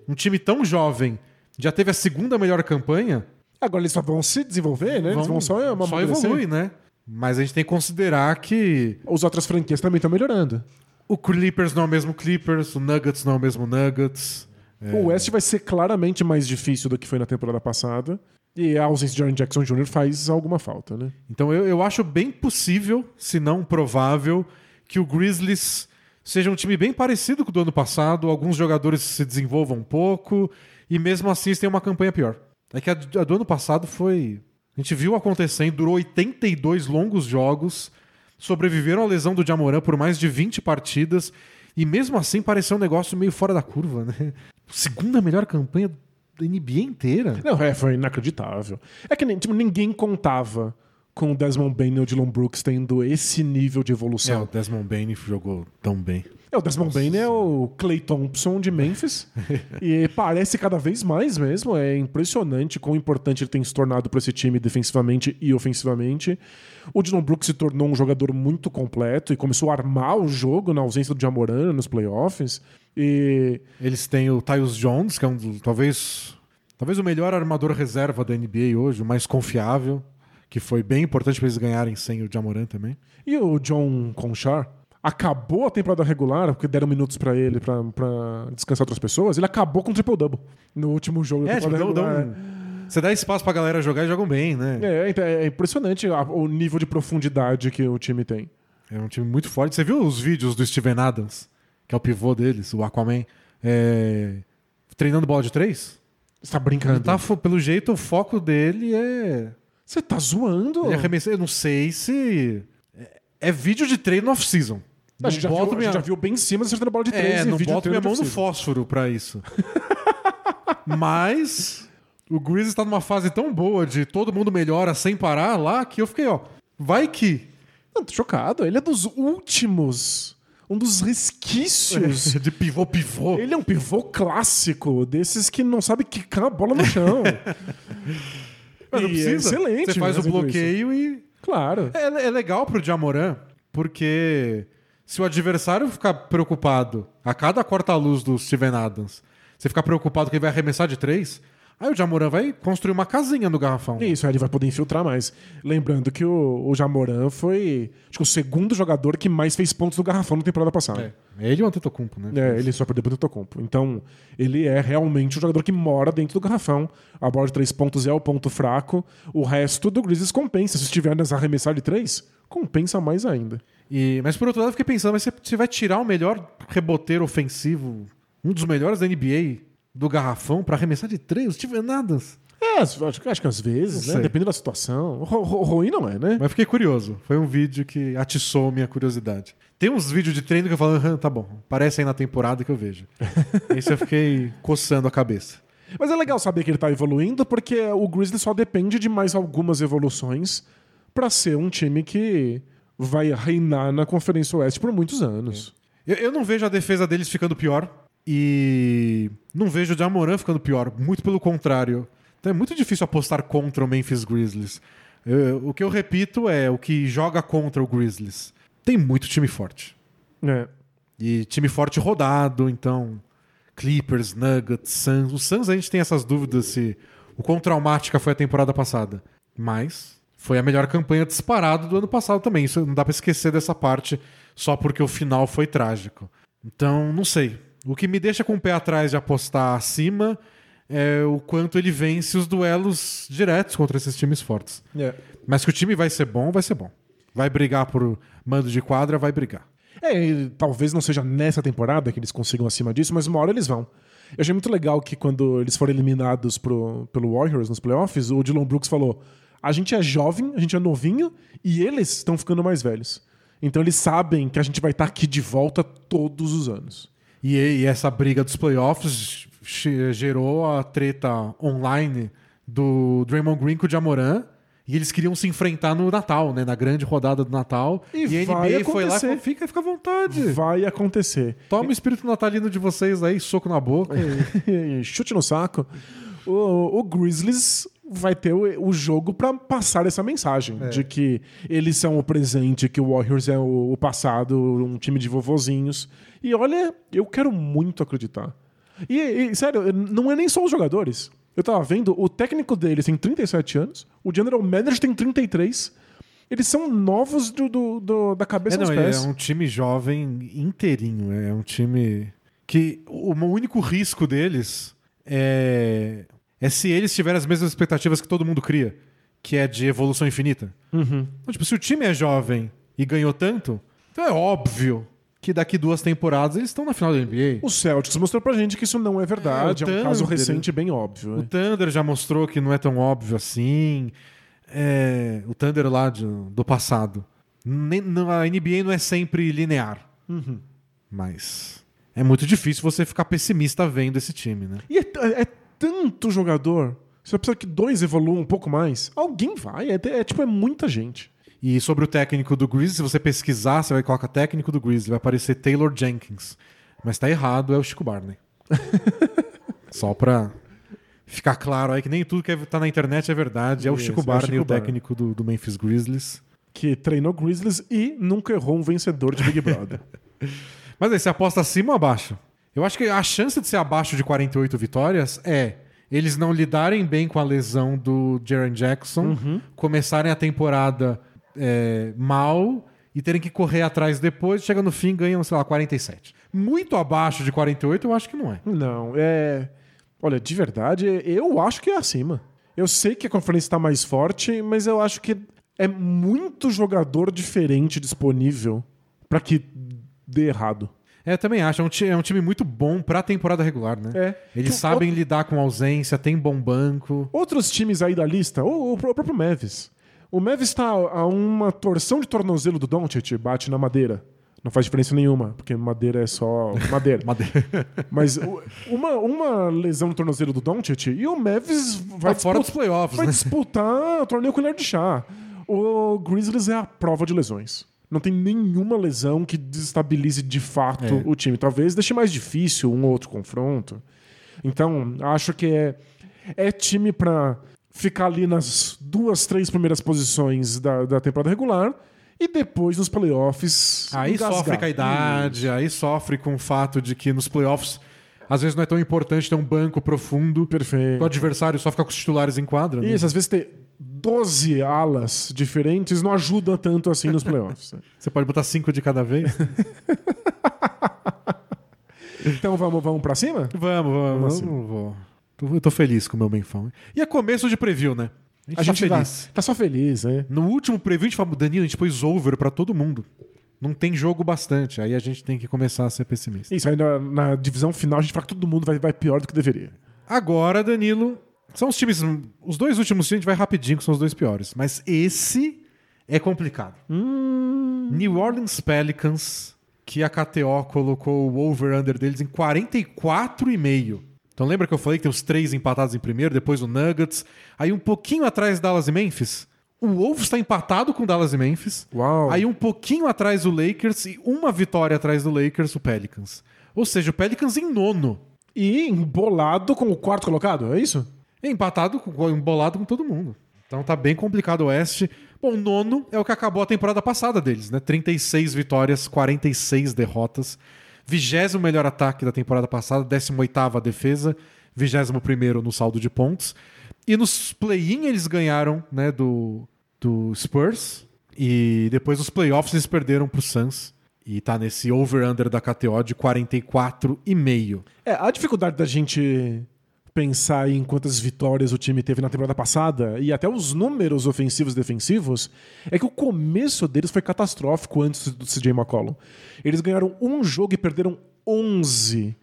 Um time tão jovem já teve a segunda melhor campanha, Agora eles só vão se desenvolver, né? eles vão só, só amadurecer. evolui, né? Mas a gente tem que considerar que As outras franquias também estão melhorando. o Clippers não é o mesmo Clippers, o Nuggets não é o mesmo Nuggets. O West vai ser claramente mais difícil do que foi na temporada passada. E a ausência de Jaren Jackson Jr. faz alguma falta, né? Então eu, eu acho bem possível, se não provável, que o Grizzlies seja um time bem parecido com o do ano passado. Alguns jogadores se desenvolvam um pouco e mesmo assim eles têm uma campanha pior. É que a, do ano passado foi. A gente viu acontecendo, durou 82 longos jogos, sobreviveram à lesão do Jamoran por mais de 20 partidas e mesmo assim pareceu um negócio meio fora da curva, né? Segunda melhor campanha da NBA inteira. Não, é, foi inacreditável. É que tipo, ninguém contava com o Desmond Bain e o Dylan Brooks tendo esse nível de É, o evolução. Desmond Bain jogou tão bem. É, o Desmond Bain é o Clay Thompson de Memphis. e parece cada vez mais mesmo. É impressionante quão importante ele tem se tornado para esse time defensivamente e ofensivamente. O Dylan Brooks se tornou um jogador muito completo e começou a armar o jogo na ausência do Jamoran nos playoffs. E Eles têm o Tyus Jones, que é um talvez, talvez o melhor armador reserva da NBA hoje, o mais confiável, que foi bem importante para eles ganharem sem o Jamoran também. E o John Conchar acabou a temporada regular, porque deram minutos pra ele pra, pra descansar outras pessoas. Ele acabou com um triple-double no último jogo da É, tipo, temporada dão regular. um- você dá espaço pra galera jogar e jogam bem, né? É, então, é impressionante a- o nível de profundidade que o time tem. É um time muito forte. Você viu os vídeos do Steven Adams, que é o pivô deles, o Aquaman, é, treinando bola de três? Você tá brincando? Tá, pelo jeito, o foco dele é Você tá zoando? Ele arremessa. Eu não sei se. É, é vídeo de treino off-season. A, gente já Não viu, boto a gente minha- já viu bem cima acertando bola de três É, e não boto minha mão no fósforo pra isso. Mas o Grizzlies tá numa fase tão boa de todo mundo melhora sem parar lá que eu fiquei, ó. Vai que. Não, tô chocado. Ele é dos últimos. Um dos resquícios. De pivô, pivô. Ele é um pivô clássico, desses que não sabe quicar a bola no chão. Mas não E precisa. É excelente. Você faz o bloqueio e. isso. Claro. É, é legal pro Jamoran, porque se o adversário ficar preocupado a cada corta-luz do Steven Adams, você ficar preocupado que ele vai arremessar de três, aí o Jamoran vai construir uma casinha no garrafão. Isso, aí ele vai poder infiltrar mais. Lembrando que o, o Jamoran foi acho que o segundo jogador que mais fez pontos no garrafão na temporada passada. É, ele e o Antetokounmpo, né? É, ele só perdeu pro Tetocompo. Então, ele é realmente um jogador que mora dentro do garrafão. A bola de três pontos é o ponto fraco. O resto do Grizzlies compensa. Se estiver nessa arremessar de três, compensa mais ainda. E, mas por outro lado, eu fiquei pensando, mas você, você vai tirar o melhor reboteiro ofensivo, um dos melhores da NBA, do garrafão pra arremessar de três? O Steven Adams? É, acho, acho que às vezes, né? sei. Depende da situação. Ru- ru- Ruim não é, né? Mas fiquei curioso. Foi um vídeo que atiçou minha curiosidade. Tem uns vídeos de treino que eu falo, "Aham, tá bom, aparece aí na temporada que eu vejo. Esse eu fiquei coçando a cabeça. Mas é legal saber que ele tá evoluindo, porque o Grizzlies só depende de mais algumas evoluções pra ser um time que vai reinar na Conferência Oeste por muitos anos. Eu, eu não vejo a defesa deles ficando pior e não vejo o Jamoran ficando pior. Muito pelo contrário. Então é muito difícil apostar contra o Memphis Grizzlies. Eu- o que eu repito é o que joga contra o Grizzlies. Tem muito time forte. É. E time forte rodado, então. Clippers, Nuggets, Suns. O Suns a gente tem essas dúvidas se o quão traumática foi a temporada passada. Mas foi a melhor campanha disparado do ano passado também. Isso não dá pra esquecer dessa parte só porque o final foi trágico. Então, não sei. O que me deixa com o pé atrás de apostar acima é o quanto ele vence os duelos diretos contra esses times fortes. É. Mas que o time vai ser bom, vai ser bom. Vai brigar por mando de quadra, vai brigar. É, e talvez não seja nessa temporada que eles consigam acima disso, mas uma hora eles vão. Eu achei muito legal que quando eles foram eliminados pro, pelo Warriors nos playoffs, o Dylan Brooks falou: a gente é jovem, a gente é novinho e eles estão ficando mais velhos. Então eles sabem que a gente vai estar aqui de volta todos os anos. E, e essa briga dos playoffs gerou a treta online do Draymond Green com o Jamoran. E eles queriam se enfrentar no Natal, né? Na grande rodada do Natal. E a vai NBA foi lá e acontecer. fica, fica à vontade. Vai acontecer. Toma o espírito natalino de vocês aí, soco na boca. E Chute no saco. O, o Grizzlies vai ter o, o jogo pra passar essa mensagem de que eles são o presente, que o Warriors é o, o passado, um time de vovozinhos. E olha, eu quero muito acreditar. E, e, sério, não é nem só os jogadores. Eu tava vendo, o técnico deles tem 37 anos, o general manager tem 33. Eles são novos do, do- do- da cabeça É, não, é um time jovem inteirinho. É um time que o único risco deles é, é se eles tiverem as mesmas expectativas que todo mundo cria, que é de evolução infinita. Uhum. Então, tipo, se o time é jovem e ganhou tanto, então é óbvio que daqui duas temporadas eles estão na final da NBA. O Celtics mostrou pra gente que isso não é verdade, É, é, o um caso Thunder. recente bem óbvio. O né? Thunder já mostrou que não é tão óbvio assim. É, o Thunder lá de- do passado. Nem- não- a NBA não é sempre linear. Uhum. Mas é muito difícil você ficar pessimista vendo esse time, né? E é, t- é tanto jogador. Você precisa que dois evoluam um pouco mais. Alguém vai. É, é, tipo, é muita gente. E sobre o técnico do Grizzlies, se você pesquisar, você vai colocar técnico do Grizzlies, vai aparecer Taylor Jenkins. Mas tá errado, é o Chico Barney. Só pra ficar claro aí que nem tudo que tá na internet é verdade. É o Isso, Chico é o Barney, Chico o técnico do, do Memphis Grizzlies. Que treinou Grizzlies e nunca errou um vencedor de Big Brother. Mas aí, você aposta acima ou abaixo? Eu acho que a chance de ser abaixo de 48 vitórias é eles não lidarem bem com a lesão do Jaren Jackson, começarem a temporada é, mal e terem que correr atrás depois, chega no fim ganham, sei lá, 47. Muito abaixo de 48 eu acho que não é. não, é. Olha, de verdade, eu acho que é acima. Eu sei que a conferência está mais forte, mas eu acho que é muito jogador diferente disponível pra que dê errado. É, também acho. É um, ti- é um time muito bom pra temporada regular, né? É. Eles Que- sabem lidar com ausência, tem bom banco. Outros times aí da lista, o, o próprio Mavis. O Mavis está a uma torção de tornozelo do Doncic, bate na madeira. Não faz diferença nenhuma, porque madeira é só madeira. Madeira. Mas o- uma, uma lesão no tornozelo do Doncic e o Mavis vai, Tá fora dos disputar, playoffs, vai né? disputar o torneio colher de chá. O Grizzlies é a prova de lesões. Não tem nenhuma lesão que desestabilize de fato É. o time. Talvez deixe mais difícil um ou outro confronto. Então, acho que é, é time pra ficar ali nas duas, três primeiras posições da, da temporada regular e depois nos playoffs. Aí engasgar. sofre com a idade, aí sofre com o fato de que nos playoffs às vezes não é tão importante ter um banco profundo. Perfeito. O adversário só fica com os titulares em quadra. né? Isso, às vezes ter 12 alas diferentes não ajuda tanto assim nos playoffs. Você pode botar cinco de cada vez. então vamos, vamos pra cima? vamos, vamos. Vamos vamos, Eu tô feliz com o meu Benfão. E é começo de preview, né? A gente, A gente tá tá, feliz. tá só feliz, né? No último preview a gente falou, Danilo, a gente pôs over pra todo mundo. Não tem jogo bastante. Aí a gente tem que começar a ser pessimista. Isso, aí na, na divisão final a gente fala que todo mundo vai, vai pior do que deveria. Agora, Danilo, são os times. Os dois últimos times a gente vai rapidinho, que são os dois piores. Mas esse é complicado. New Orleans Pelicans, que a KTO colocou o over-under deles em 44,5. Então lembra que eu falei que tem os três empatados em primeiro, depois o Nuggets. Aí um pouquinho atrás Dallas e Memphis. O Wolves está empatado com Dallas e Memphis. Uau. Aí um pouquinho atrás o Lakers e uma vitória atrás do Lakers, o Pelicans. Ou seja, o Pelicans em nono. E embolado com o quarto colocado, é isso? Empatado, embolado com todo mundo. Então tá bem complicado o Oeste. Bom, nono é o que acabou a temporada passada deles, né? 36 vitórias, 46 derrotas. Vigésimo melhor ataque da temporada passada, 18ª defesa, 21º no saldo de pontos. E nos play-in eles ganharam, né, do, do Spurs. E depois nos playoffs eles perderam pro Suns. E tá nesse over-under da KTO de 44,5. É, a dificuldade da gente pensar em quantas vitórias o time teve na temporada passada e até os números ofensivos e defensivos é que o começo deles foi catastrófico antes do CJ McCollum. Eles ganharam um jogo e perderam 11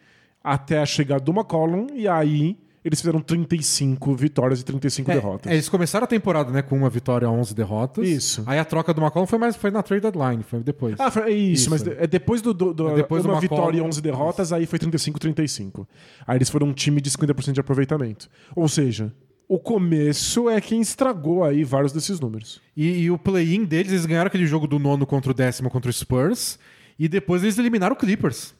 até a chegada do McCollum e aí eles fizeram 35 vitórias e 35 É, derrotas. é, eles começaram a temporada né, com uma vitória e 11 derrotas. Isso. Aí a troca do McCollum foi, mais, foi na trade deadline, foi depois. Ah, foi- é isso, Isso. mas é depois do, do, do É depois do uma McCollum. vitória e 11 derrotas, aí foi 35-35. Aí eles foram um time de 50% de aproveitamento. Ou seja, o começo é quem estragou aí vários desses números. E, e o play-in deles, eles ganharam aquele jogo do nono contra o décimo contra o Spurs. E depois eles eliminaram o Clippers.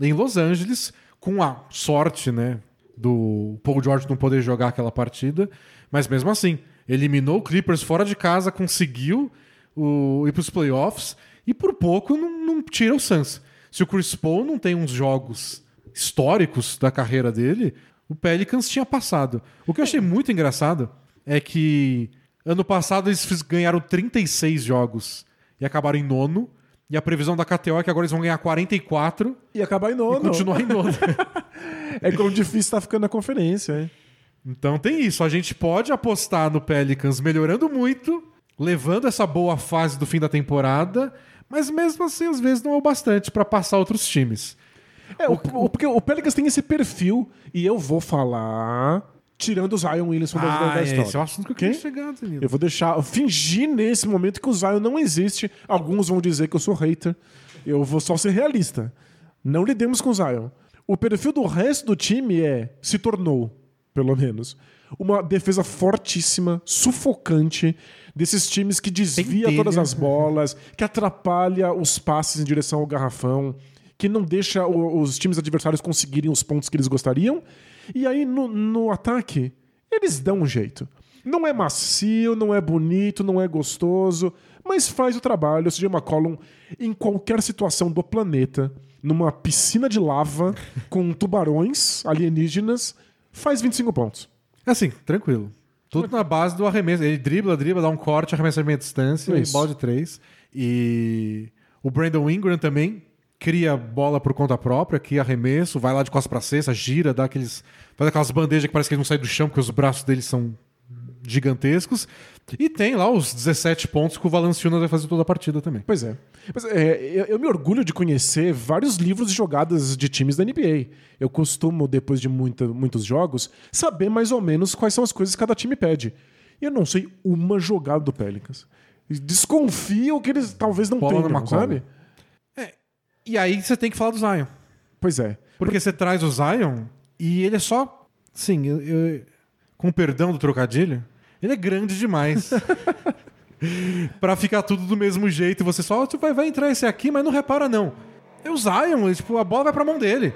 Em Los Angeles, com a sorte, né? Do Paul George não poder jogar aquela partida. Mas mesmo assim, eliminou o Clippers fora de casa, conseguiu o, ir para os playoffs. E por pouco não, não tira o Suns. Se o Chris Paul não tem uns jogos históricos da carreira dele, o Pelicans tinha passado. O que eu achei muito engraçado é que ano passado eles ganharam 36 jogos e acabaram em nono. E a previsão da KTO é que agora eles vão ganhar 44 E acabar em e nono. continuar em nono. É como difícil tá ficando na conferência, hein? então tem isso. A gente pode apostar no Pelicans melhorando muito, levando essa boa fase do fim da temporada, mas mesmo assim, às vezes não é o bastante para passar outros times. É, o, o- porque o Pelicans tem esse perfil, e eu vou falar tirando o Zion Williamson da, da- da Ah, história. esse é o assunto que eu queria chegar, Danilo. Eu vou deixar, fingir nesse momento que o Zion não existe. Alguns vão dizer que eu sou hater. Eu vou só ser realista. Não lidemos com o Zion. O perfil do resto do time é, se tornou, pelo menos, uma defesa fortíssima, sufocante, desses times que desvia todas as bolas, que atrapalha os passes em direção ao garrafão, que não deixa os times adversários conseguirem os pontos que eles gostariam. E aí, no, no ataque, eles dão um jeito. Não é macio, não é bonito, não é gostoso, mas faz o trabalho. O CJ McCollum, em qualquer situação do planeta, numa piscina de lava com tubarões alienígenas, faz 25 pontos. Assim, tranquilo. Tudo na base do arremesso. Ele dribla, dribla, dá um corte, arremessa de meia distância Isso. bola de três. E o Brandon Ingram também cria bola por conta própria, cria arremesso, vai lá de costas pra cesta, gira, dá aqueles. faz aquelas bandejas que parece que ele não sai do chão, porque os braços dele são gigantescos. E tem lá os 17 pontos que o Valanciunas vai fazer toda a partida também. Pois é. Mas, é, eu, me orgulho de conhecer vários livros de jogadas de times da NBA. Eu costumo, depois de muita- muitos jogos, saber mais ou menos quais são as coisas que cada time pede. E eu não sei uma jogada do Pelicans. Desconfio que eles talvez não Bola tenham, sabe? E aí você tem que falar do Zion. Pois é. Porque você traz o Zion e ele é só. Sim, eu, eu- com perdão do trocadilho, ele é grande demais. pra ficar tudo do mesmo jeito e você só tipo, vai, vai entrar esse aqui, mas não repara não. É o Zion, ele, tipo, a bola vai pra mão dele.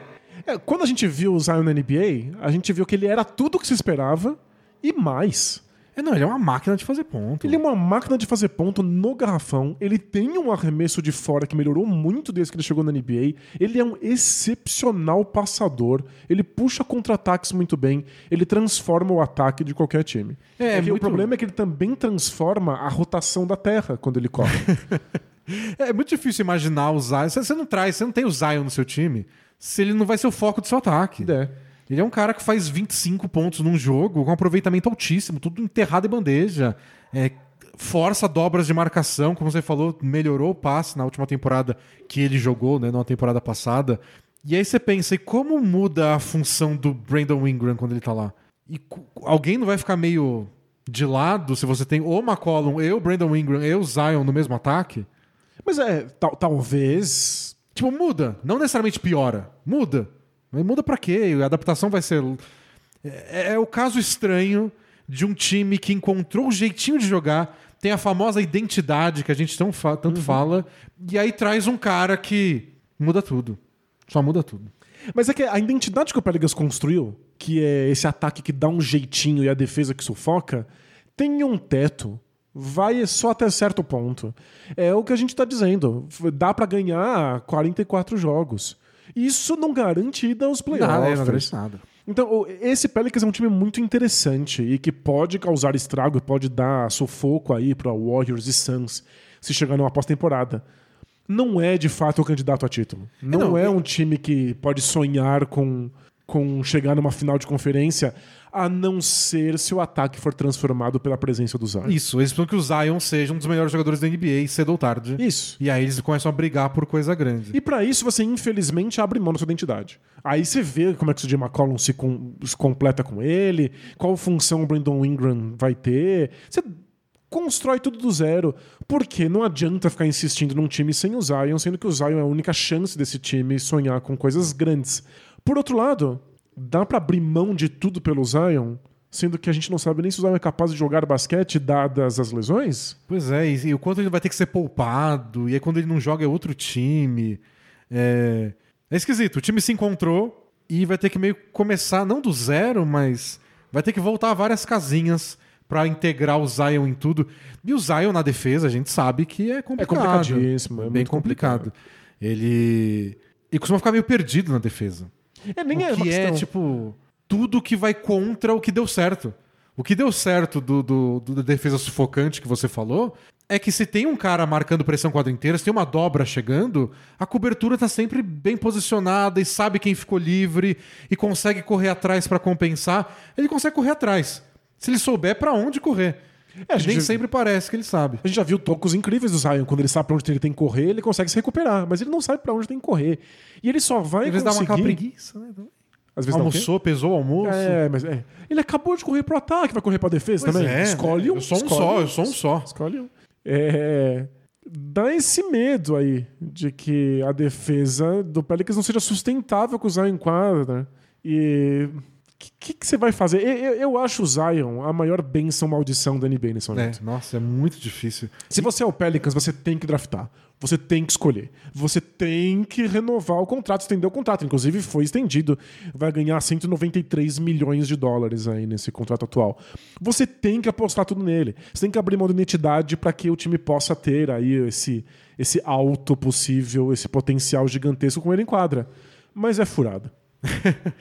É, quando a gente viu o Zion na NBA, a gente viu que ele era tudo o que se esperava e mais. É, não, ele é uma máquina de fazer ponto. Ele é uma máquina de fazer ponto no garrafão. Ele tem um arremesso de fora que melhorou muito desde que ele chegou na NBA. Ele é um excepcional passador. Ele puxa contra-ataques muito bem. Ele transforma o ataque de qualquer time. É, O muito- problema é que ele também transforma a rotação da terra quando ele corre. É muito difícil imaginar o Zion. Você você não traz, você não tem o Zion no seu time se ele não vai ser o foco do seu ataque. é. Ele é um cara que faz 25 pontos num jogo com um aproveitamento altíssimo, tudo enterrado em bandeja. É, força dobras de marcação, como você falou, melhorou o passe na última temporada que ele jogou, né, na temporada passada. E aí você pensa, e como muda a função do Brandon Ingram quando ele tá lá? E alguém não vai ficar meio de lado se você tem o McCollum, eu, Brandon Ingram, eu, Zion no mesmo ataque? Mas é, tal- talvez. Tipo, muda. Não necessariamente piora. Muda. Mas muda pra quê? A adaptação vai ser. É, é o caso estranho de um time que encontrou o jeitinho de jogar, tem a famosa identidade que a gente tão fa- tanto fala, e aí traz um cara que muda tudo. Só muda tudo. Mas é que a identidade que o Pelicans construiu, que é esse ataque que dá um jeitinho e a defesa que sufoca, tem um teto. Vai só até certo ponto. É o que a gente tá dizendo. Dá pra ganhar 44 jogos. Isso não garante ida aos playoffs. Nada, não garante nada. Então, esse Pelicans é um time muito interessante e que pode causar estrago e pode dar sufoco aí para Warriors e Suns se chegar numa pós-temporada. Não é de fato o candidato a título. Não, não, é um time que pode sonhar com, com chegar numa final de conferência, a não ser se o ataque for transformado pela presença do Zion. Isso, eles precisam que o Zion seja um dos melhores jogadores da NBA cedo ou tarde. Isso. E aí eles começam a brigar por coisa grande. E pra isso você infelizmente abre mão da sua identidade. Aí você vê como é que o CJ McCollum se, com- se completa com ele, qual função o Brandon Ingram vai ter. Você constrói tudo do zero. Porque não adianta ficar insistindo num time sem o Zion, sendo que o Zion é a única chance desse time sonhar com coisas grandes. Por outro lado, dá pra abrir mão de tudo pelo Zion, sendo que a gente não sabe nem se o Zion é capaz de jogar basquete dadas as lesões? Pois é, e, o quanto ele vai ter que ser poupado, e aí quando ele não joga é outro time. É, é esquisito. O time se encontrou e vai ter que meio começar, não do zero, mas vai ter que voltar várias casinhas pra integrar o Zion em tudo. E o Zion na defesa, a gente sabe que é complicado. complicadíssimo, é bem muito complicado. Ele. E costuma ficar meio perdido na defesa. É, nem o é que é, tipo, tudo que vai contra o que deu certo. O que deu certo do, do- do- da defesa sufocante que você falou é que se tem um cara marcando pressão quadra inteira, se tem uma dobra chegando, a cobertura tá sempre bem posicionada e sabe quem ficou livre e consegue correr atrás pra compensar. Ele consegue correr atrás. Se ele souber pra onde correr. É, a Nem gente- sempre parece que ele sabe. A gente já viu tocos incríveis do Zion. Quando ele sabe pra onde ele tem que correr, ele consegue se recuperar. Mas ele não sabe pra onde tem que correr. E ele só vai Às vezes dá uma conseguir... preguiça, né? Às vezes? Almoçou, pesou o almoço. É, mas é. Ele acabou de correr pro ataque, vai correr pra defesa Pois também. é, escolhe um. eu sou um só, eu sou um só. Escolhe um. É, dá esse medo aí de que a defesa do Pelicans não seja sustentável com o Zion em quadra. E o que, que você vai fazer? Eu, eu- eu acho o Zion a maior benção maldição da NBA nesse É, momento. nossa, é muito difícil. Se você é o Pelicans, você tem que draftar. Você tem que escolher. Você tem que renovar o contrato, estender o contrato. Inclusive, foi estendido. Vai ganhar 193 milhões de dólares aí nesse contrato atual. Você tem que apostar tudo nele. Você tem que abrir mão de identidade para que o time possa ter aí esse, esse alto possível, esse potencial gigantesco com ele em quadra. Mas é furado.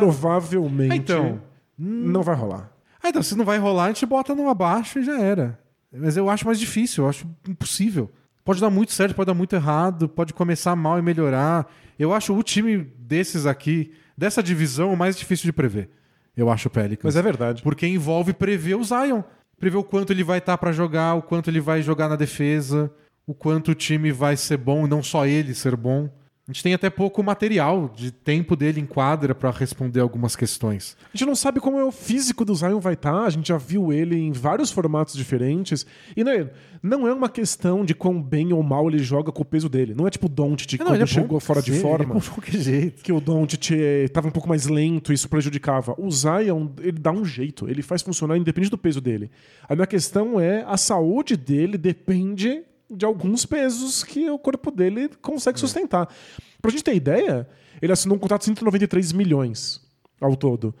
Provavelmente Então, não vai rolar. Ah, então, se não vai rolar, a gente bota no abaixo e já era. Mas eu acho mais difícil, eu acho impossível. Pode dar muito certo, pode dar muito errado, pode começar mal e melhorar. Eu acho o time desses aqui, dessa divisão, o mais difícil de prever. Eu acho o Pelicans. Mas é verdade. Porque envolve prever o Zion. Prever o quanto ele vai estar pra jogar, o quanto ele vai jogar na defesa, o quanto o time vai ser bom e não só ele ser bom. A gente tem até pouco material de tempo dele em quadra pra responder algumas questões. A gente não sabe como é o físico do Zion vai estar, a gente já viu ele em vários formatos diferentes. E não é, não é uma questão de quão bem ou mal ele joga com o peso dele. Não é tipo o Doncic quando ele é chegou fora de ele é forma. de qualquer jeito. Que o Doncic estava um pouco mais lento, isso prejudicava. O Zion, ele dá um jeito, ele faz funcionar independente do peso dele. A minha questão é, a saúde dele depende de alguns pesos que o corpo dele consegue sustentar. Pra gente ter ideia, ele assinou um contrato de 193 milhões ao todo.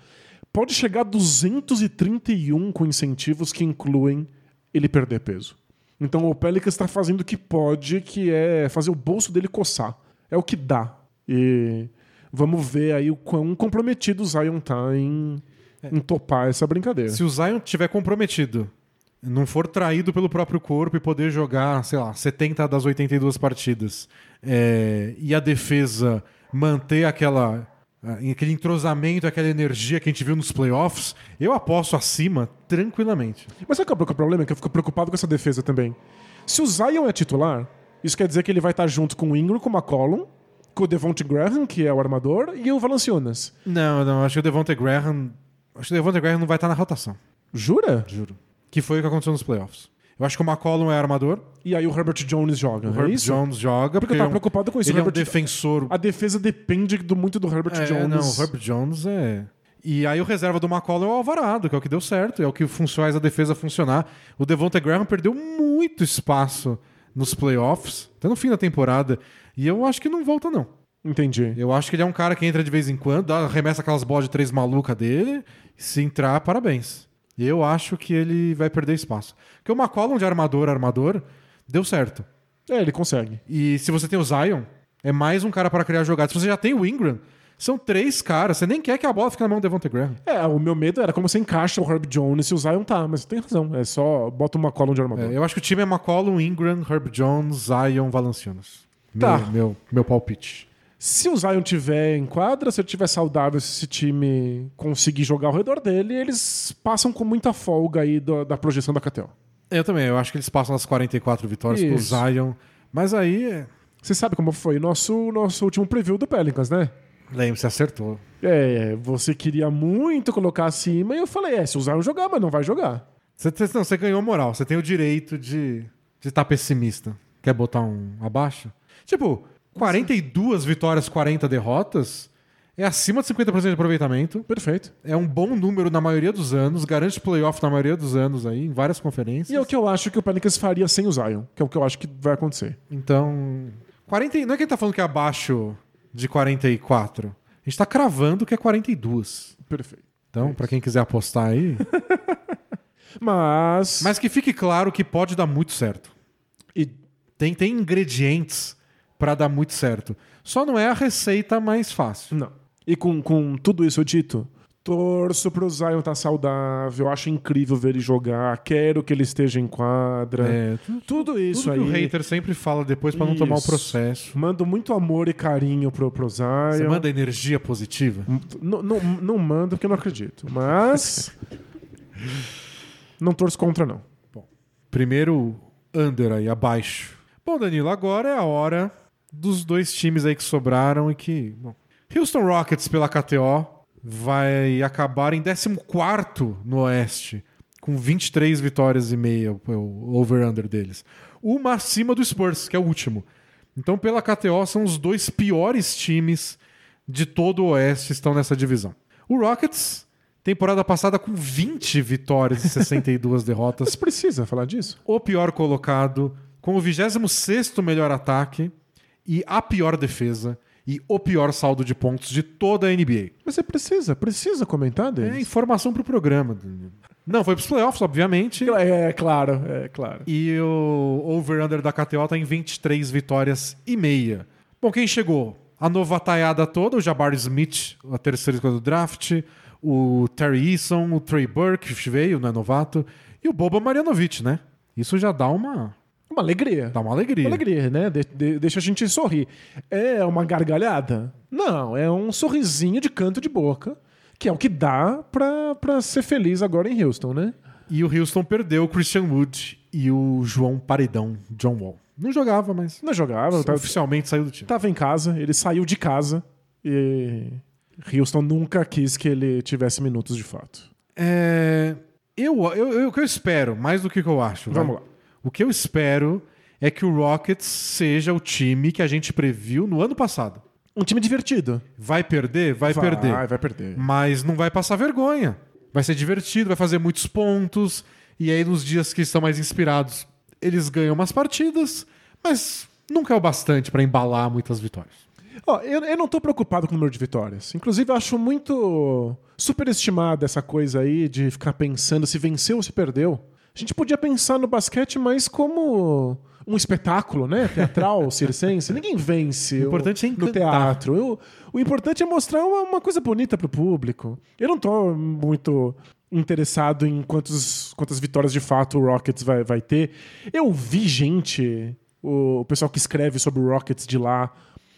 Pode chegar a 231 com incentivos que incluem ele perder peso. Então o Pelicans está fazendo o que pode, que é fazer o bolso dele coçar. É o que dá. E vamos ver aí o quão comprometido o Zion tá em, em topar essa brincadeira. Se o Zion tiver comprometido, não for traído pelo próprio corpo e poder jogar, sei lá, 70 das 82 partidas, é, e a defesa manter aquela aquele entrosamento, aquela energia que a gente viu nos playoffs, eu aposto acima tranquilamente. Mas sabe qual é o problema? Que eu fico preocupado com essa defesa também. Se o Zion é titular, isso quer dizer que ele vai estar junto com o Ingram, com o McCollum, com o Devonte Graham, que é o armador, e o Valanciunas. Não, não, acho que o Devonta Graham, acho que o Devonta Graham não vai estar na rotação, Jura? juro. Que foi o que aconteceu nos playoffs. Eu acho que o McCollum é armador, E aí o Herbert Jones joga. o é Herbert isso? Jones joga Porque eu é tava um- preocupado com isso. Ele o é um Herbert- defensor A defesa depende do, muito do Herbert É, Jones. não, o Herbert Jones é. E aí o reserva do McCollum é o Alvarado, que é o que deu certo, é o que faz a defesa funcionar. O Devonta Graham perdeu muito espaço nos playoffs, até no fim da temporada, e eu acho que não volta não. Entendi. Eu acho que ele é um cara que entra de vez em quando, arremessa aquelas bolas de três maluca dele. Se entrar, parabéns. Eu acho que ele vai perder espaço. Porque o McCollum de armador, armador, deu certo. É, ele consegue. E se você tem o Zion, é mais um cara para criar jogadas. Se você já tem o Ingram, são três caras. Você nem quer que a bola fique na mão do Devontae Graham. É, o meu medo era como você encaixa o Herb Jones e o Zion tá, mas tem razão. É só bota uma column de armador. É, eu acho que o time é McCollum, Ingram, Herb Jones, Zion, Valanciunas. Tá. Meu, meu, meu palpite. Se o Zion tiver em quadra, se ele tiver saudável, se esse time conseguir jogar ao redor dele, eles passam com muita folga aí da, da projeção da KTO. Eu também, eu acho que eles passam as 44 vitórias com o Isso. Zion. Mas aí, é, Você sabe como foi nosso nosso último preview do Pelicans, né? lembra, você acertou. É, você queria muito colocar acima e eu falei, é, se o Zion jogar, mas não vai jogar. Você, não, você ganhou moral. Você tem o direito de estar pessimista. Quer botar um abaixo? Tipo, 42 vitórias, 40 derrotas é acima de 50% de aproveitamento. Perfeito. É um bom número na maioria dos anos, garante playoff na maioria dos anos aí, em várias conferências. E é o que eu acho que o Pelicans faria sem o Zion, que é o que eu acho que vai acontecer. Então, 40, e- não é que ele tá falando que é abaixo de 44. A gente tá cravando que é 42. Perfeito. Então, pra quem quiser apostar aí. Mas. Mas que fique claro que pode dar muito certo. E Tem, tem ingredientes pra dar muito certo. Só não é a receita mais fácil. Não. E com, com tudo isso dito, torço pro Zion estar saudável, acho incrível ver ele jogar, quero que ele esteja em quadra. É, tudo, Tudo isso tudo aí. que o hater sempre fala depois pra não tomar o processo. Mando muito amor e carinho pro, pro Zion. Você manda energia positiva? N- não, não mando porque eu não acredito. Mas. não torço contra, não. Primeiro under aí, abaixo. Bom, Danilo, agora é a hora dos dois times aí que sobraram e que. Bom, Houston Rockets pela KTO vai acabar em 14 no Oeste, com 23 vitórias e meia, o over-under deles. Uma acima do Spurs, que é o último. Então, pela KTO, são os dois piores times de todo o Oeste estão nessa divisão. O Rockets, temporada passada com 20 vitórias e 62 derrotas, Mas precisa falar disso? o pior colocado, com o 26 melhor ataque e a pior defesa e o pior saldo de pontos de toda a NBA. Mas você precisa, precisa comentar É deles. informação pro programa. Não, foi pros playoffs, obviamente. É, é claro, é claro. E o over-under da KTO tá em 23 vitórias e meia. Bom, quem chegou? A novataiada toda, o Jabari Smith, a terceira escolha do draft, o Terry Eason, o Trey Burke, que veio, não é novato, e o Boba Marjanovic, né? Isso já dá uma, Uma alegria. dá uma alegria. Uma alegria, né? De- de- deixa a gente sorrir. É uma gargalhada? Não, é um sorrisinho de canto de boca, que é o que dá pra, pra ser feliz agora em Houston, né? E o Houston perdeu o Christian Wood e o João Paredão, John Wall. Não jogava, mas Não jogava, tava, oficialmente saiu do time. tava em casa, ele saiu de casa e Houston nunca quis que ele tivesse minutos de fato. É, eu, eu, eu- o que eu espero, mais do que o que eu acho. vai. Vamos lá. O que eu espero é que o Rockets seja o time que a gente previu no ano passado. Um time divertido. Vai perder? Vai, perder. Vai, vai perder. Mas não vai passar vergonha. Vai ser divertido, vai fazer muitos pontos. E aí, nos dias que estão mais inspirados, eles ganham umas partidas, mas nunca é o bastante para embalar muitas vitórias. Ó, eu, eu não tô preocupado com o número de vitórias. Inclusive, eu acho muito superestimada essa coisa aí de ficar pensando se venceu ou se perdeu. A gente podia pensar no basquete mais como um espetáculo, né? Teatral, circense. Ninguém vence O importante é no encantar. teatro. Eu- o importante é mostrar uma, uma coisa bonita pro público. Eu não tô muito interessado em quantos, quantas vitórias de fato o Rockets vai, vai ter. Eu vi gente, o, o pessoal que escreve sobre o Rockets de lá,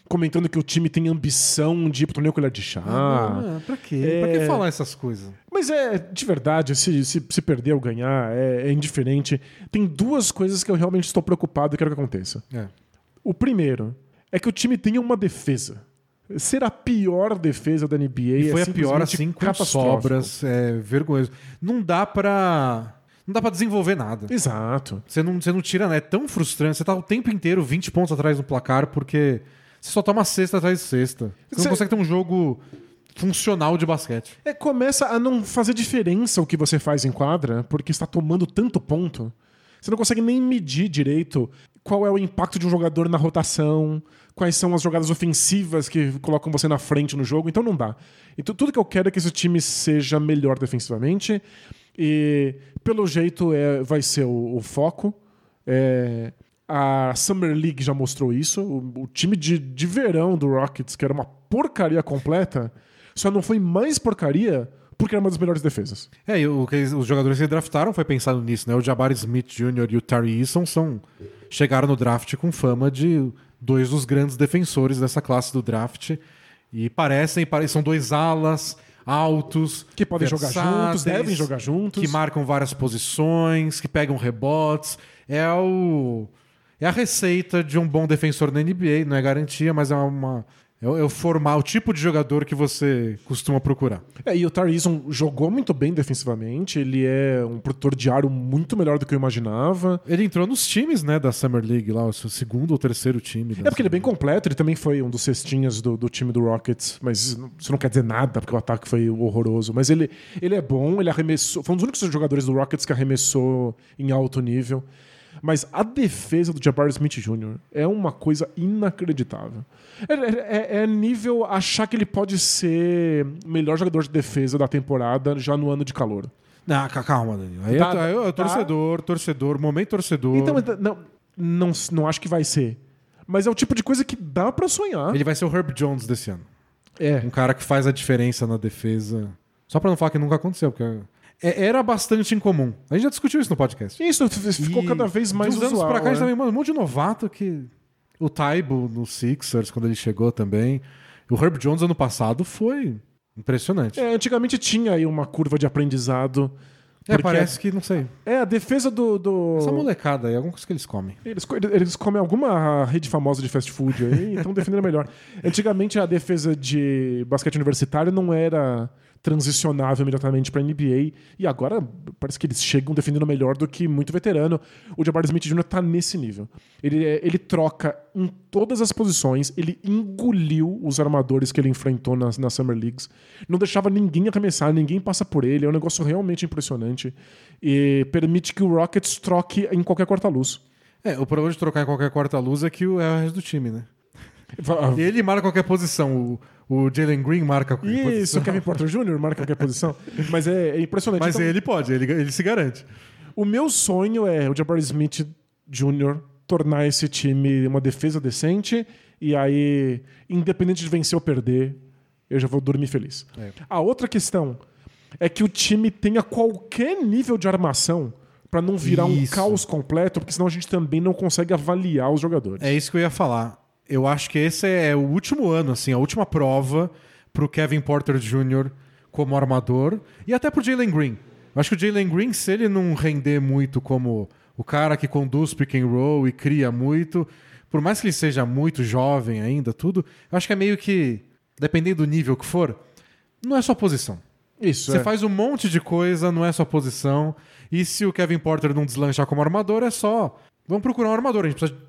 comentando que o time tem ambição de ir pro torneio colher de chá. Ah, pra quê? é- Pra que falar essas coisas? Mas é, de verdade, se, se, se perder ou ganhar, é, é indiferente. Tem duas coisas que eu realmente estou preocupado e quero que aconteça. É. O primeiro é que o time tenha uma defesa. Ser a pior defesa da NBA E foi é a pior assim com sobras, é vergonhoso. Não dá pra. Não dá pra desenvolver nada. Exato. Você não, você não tira, né? É tão frustrante. Você tá o tempo inteiro 20 pontos atrás no placar porque você só toma cesta atrás de cesta. Você Cê- não consegue ter um jogo funcional de basquete. É, começa a não fazer diferença o que você faz em quadra, porque está tomando tanto ponto. Você não consegue nem medir direito qual é o impacto de um jogador na rotação, quais são as jogadas ofensivas que colocam você na frente no jogo, então não dá. Então tudo que eu quero é que esse time seja melhor defensivamente e pelo jeito é, vai ser o, o foco. É, a Summer League já mostrou isso. O, o time de, de verão do Rockets, que era uma porcaria completa, só não foi mais porcaria porque era uma das melhores defesas. É, e o que os jogadores que draftaram foi pensado nisso, né? O Jabari Smith Jr. e o Tari Eason são, chegaram no draft com fama de dois dos grandes defensores dessa classe do draft. E parecem, parecem são dois alas altos, Que podem jogar juntos, devem jogar juntos. que marcam várias posições, que pegam rebotes. É o é a receita de um bom defensor na NBA, não é garantia, mas é uma é o, é o formar o tipo de jogador que você costuma procurar. É, e o Tarizon jogou muito bem defensivamente, ele é um produtor de aro muito melhor do que eu imaginava. Ele entrou nos times, né, da Summer League lá, o seu segundo ou terceiro time. É porque ele é bem completo, ele também foi um dos cestinhas do, do time do Rockets, mas isso não quer dizer nada, porque o ataque foi horroroso. Mas ele, ele é bom, ele arremessou. Foi um dos únicos jogadores do Rockets que arremessou em alto nível. Mas a defesa do Jabari Smith Jr. é uma coisa inacreditável. É, é- é nível achar que ele pode ser o melhor jogador de defesa da temporada já no ano de calor. Ca- calma, Danilo. Aí Tá, é, é, é tá. torcedor, torcedor, momento torcedor. Então, não, não, não acho que vai ser. Mas é o tipo de coisa que dá pra sonhar. Ele vai ser o Herb Jones desse ano. É. Um cara que faz a diferença na defesa. Só pra não falar que nunca aconteceu, porque é- era bastante incomum. A gente já discutiu isso no podcast. Isso ficou E cada vez mais usual. anos pra cá, a gente né? também, mano, um monte de novato que. O Taibo no Sixers, quando ele chegou também. O Herb Jones ano passado foi impressionante. É, É, antigamente tinha aí uma curva de aprendizado. porque parece que, não sei. É, a defesa do. do... Essa molecada aí, alguma coisa que eles comem. Eles, eles comem alguma rede famosa de fast food aí, então defendendo melhor. Antigamente a defesa de basquete universitário não era transicionável imediatamente para NBA e agora parece que eles chegam defendendo melhor do que muito veterano. O Jabari Smith Jr. tá nesse nível. Ele, é- ele troca em todas as posições, ele engoliu os armadores que ele enfrentou nas, nas Summer Leagues, não deixava ninguém arremessar, ninguém passa por ele, é um negócio realmente impressionante e permite que o Rockets troque em qualquer corta-luz. É, o problema de trocar em qualquer quarta-luz é que é o resto do time, né? Ele marca qualquer posição. O, o Jalen Green marca qualquer Isso, posição. o Kevin Porter Jr. marca qualquer posição. Mas é, é impressionante. Mas Então, ele pode, ele, ele se garante. O meu sonho é o Jabari Smith Jr. tornar esse time uma defesa decente e aí, independente de vencer ou perder, eu já vou dormir feliz. É. A outra questão é que o time tenha qualquer nível de armação para não virar um Isso. caos completo, porque senão a gente também não consegue avaliar os jogadores. É isso que eu ia falar. Eu acho que esse é o último ano, assim, a última prova pro Kevin Porter Jr. como armador e até pro Jalen Green. Eu acho que o Jalen Green, se ele não render muito como o cara que conduz pick and roll e cria muito, por mais que ele seja muito jovem ainda, tudo, eu acho que é meio que, dependendo do nível que for, não é sua posição. Isso, Você é. faz um monte de coisa, não é sua posição. E se o Kevin Porter não deslanchar como armador, é só. Vamos procurar um armador. A gente precisa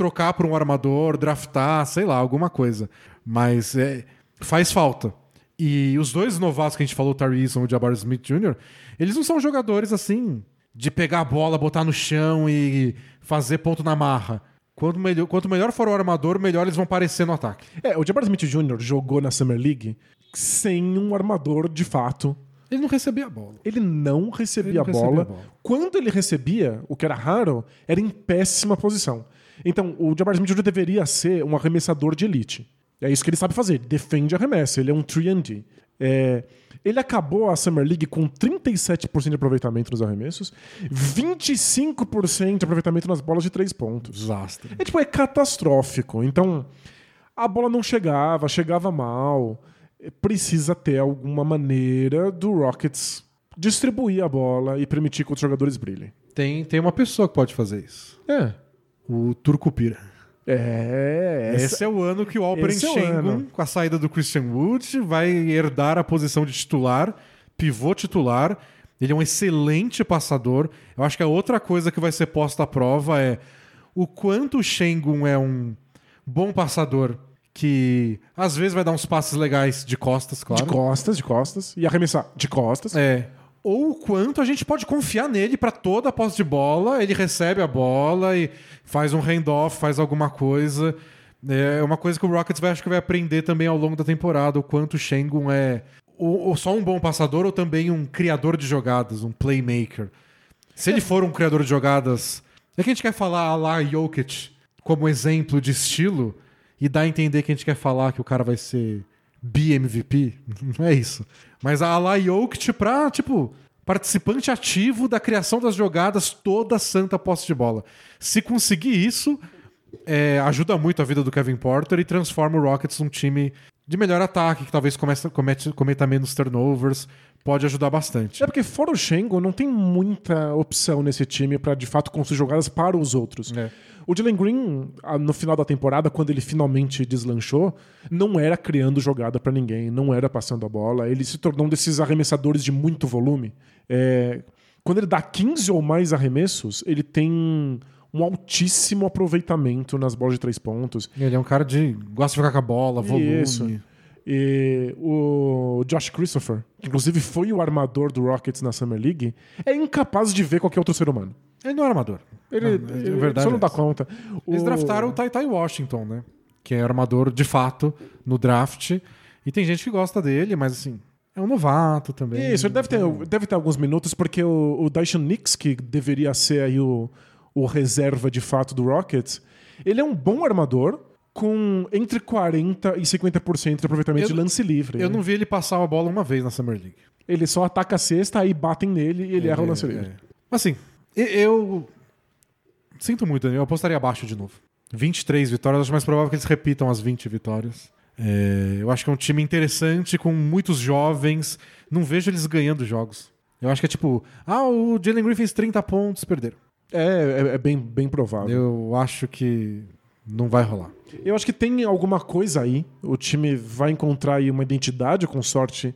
trocar por um armador, draftar, sei lá, alguma coisa. Mas é, faz falta. E os dois novatos que a gente falou, o Tari Eason e o Jabari Smith Jr., eles não são jogadores assim de pegar a bola, botar no chão e fazer ponto na marra. Quanto melhor, quanto melhor for o armador, melhor eles vão parecer no ataque. É, o Jabari Smith Jr. jogou na Summer League sem um armador de fato. Ele não recebia a bola. Ele não recebia, Ele não a, recebia bola. a bola. Quando ele recebia, o que era raro, era em péssima posição. Então, o Jabari Smith Jr. deveria ser um arremessador de elite. É isso que ele sabe fazer. Ele defende arremesso. Ele é um 3D. É, ele acabou a Summer League com 37% de aproveitamento nos arremessos, 25% de aproveitamento nas bolas de três pontos. Desastre. É tipo, é catastrófico. Então, a bola não chegava, chegava mal. Precisa ter alguma maneira do Rockets distribuir a bola e permitir que outros jogadores brilhem. Tem, tem uma pessoa que pode fazer isso. É. O Turcupira. É. Essa... Esse é o ano que o Alperen é ano. com a saída do Christian Wood, vai herdar a posição de titular, pivô titular. Ele é um excelente passador. Eu acho que a outra coisa que vai ser posta à prova é o quanto o Şengün é um bom passador que às vezes vai dar uns passes legais de costas, claro. De costas, de costas. E arremessar de costas. É. ou o quanto a gente pode confiar nele para toda a posse de bola, ele recebe a bola e faz um handoff, faz alguma coisa. É uma coisa que o Rockets vai, acho que vai aprender também ao longo da temporada, o quanto o Shengun é ou, ou só um bom passador ou também um criador de jogadas, um playmaker. Se ele for um criador de jogadas, é que a gente quer falar lá Jokic como exemplo de estilo e dá a entender que a gente quer falar que o cara vai ser BMVP, não é isso. Mas a lá Jokic pra, tipo, participante ativo da criação das jogadas toda santa posse de bola. Se conseguir isso, é, ajuda muito a vida do Kevin Porter e transforma o Rockets num time de melhor ataque, que talvez comece, comete, cometa menos turnovers, pode ajudar bastante. É porque fora o Shengo, não tem muita opção nesse time para de fato construir jogadas para os outros. É. O Jalen Green, no final da temporada, quando ele finalmente deslanchou, não era criando jogada para ninguém, não era passando a bola. Ele se tornou um desses arremessadores de muito volume. É... Quando ele dá 15 ou mais arremessos, ele tem um altíssimo aproveitamento nas bolas de três pontos. Ele é um cara de. gosta de ficar com a bola, volume. Isso. E o Josh Christopher, que inclusive foi o armador do Rockets na Summer League, é incapaz de ver qualquer outro ser humano. Ele não é armador. Ele, não, ele verdade só não é dá conta. Eles o... draftaram o Tai Tai Washington, né? Que é armador de fato no draft. E tem gente que gosta dele, mas assim, é um novato também. Isso, ele deve ter, deve ter alguns minutos, porque o, o Dyson Nix, que deveria ser aí o, o reserva de fato do Rockets, ele é um bom armador com entre 40% e 50% de aproveitamento eu, de lance livre. Eu né? não vi ele passar a bola uma vez na Summer League. Ele só ataca a cesta, aí batem nele e ele é, erra o lance livre. É. Assim, eu sinto muito, eu apostaria abaixo de novo. 23 vitórias, acho mais provável que eles repitam as 20 vitórias. É, eu acho que é um time interessante, com muitos jovens. Não vejo eles ganhando jogos. Eu acho que é tipo, ah, o Jalen Green fez 30 pontos, perderam. É, é, é, bem, bem provável. Eu acho que não vai rolar. Eu acho que tem alguma coisa aí. O time vai encontrar aí uma identidade, com sorte,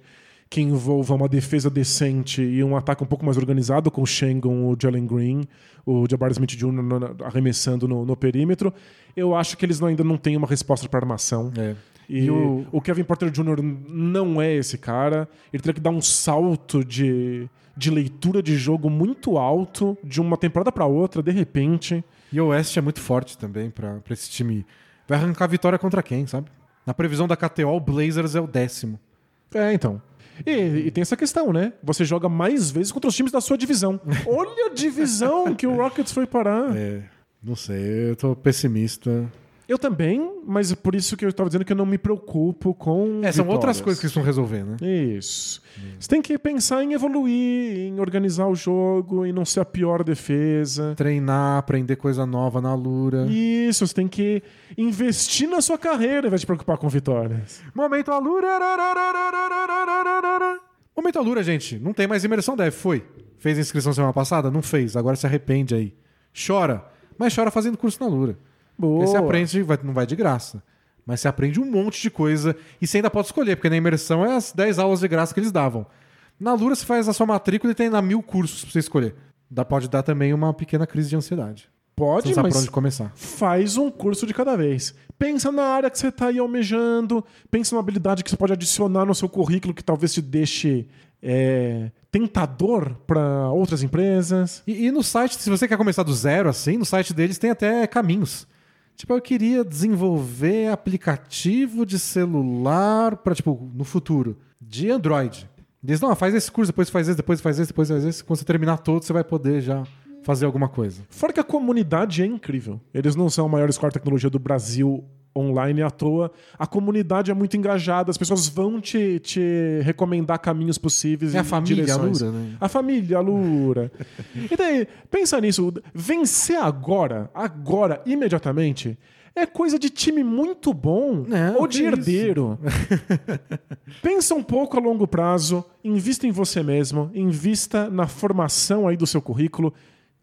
que envolva uma defesa decente e um ataque um pouco mais organizado, com o Shengon, o Jalen Green, o Jabbar Smith Jr. arremessando no, no, perímetro. Eu acho que eles ainda não têm uma resposta para armação. É. E, e o... o Kevin Porter Jr. não é esse cara. Ele teria que dar um salto de de leitura de jogo muito alto de uma temporada para outra, de repente. E o Oeste é muito forte também para esse time. Vai arrancar vitória contra quem, sabe? Na previsão da KTO, o Blazers é o décimo. É, então. E, e, tem essa questão, né? Você joga mais vezes contra os times da sua divisão. Olha a divisão que o Rockets foi parar. É, não sei, eu tô pessimista. Eu também, mas é por isso que eu estava dizendo que eu não me preocupo com. É, são outras coisas que estão resolvendo, né? Isso. Hum. Você tem que pensar em evoluir, em organizar o jogo, em não ser a pior defesa. Treinar, aprender coisa nova na Lura. Isso, você tem que investir na sua carreira ao invés de preocupar com vitórias. Momento Alura. Momento Alura, gente. Não tem mais imersão deve. Foi. Fez inscrição semana passada? Não fez. Agora se arrepende aí. Chora. Mas chora fazendo curso na Lura. Boa. Porque você aprende, não vai de graça. Mas você aprende um monte de coisa e você ainda pode escolher, porque na imersão é as 10 aulas de graça que eles davam. Na Lura você faz a sua matrícula e tem ainda mil cursos pra você escolher. Dá, pode dar também uma pequena crise de ansiedade. Pode, você mas onde começar. faz um curso de cada vez. Pensa na área que você está aí almejando, pensa numa habilidade que você pode adicionar no seu currículo que talvez te deixe é, tentador para outras empresas. E, e, no site, se você quer começar do zero, assim, no site deles tem até caminhos. Tipo, eu queria desenvolver aplicativo de celular para, tipo, no futuro, de Android. Diz, não, faz esse curso, depois faz esse, depois faz esse, depois faz esse. Quando você terminar todo, você vai poder já fazer alguma coisa. Fora que a comunidade é incrível. Eles não são a maior escola de tecnologia do Brasil online à toa. A comunidade é muito engajada, as pessoas vão te, te recomendar caminhos possíveis. É a família, direções. a Lura, né? A família, Lura. e daí, pensa nisso. Vencer agora, agora, imediatamente, é coisa de time muito bom Não, ou de herdeiro. Pensa um pouco a longo prazo, invista em você mesmo, invista na formação aí do seu currículo.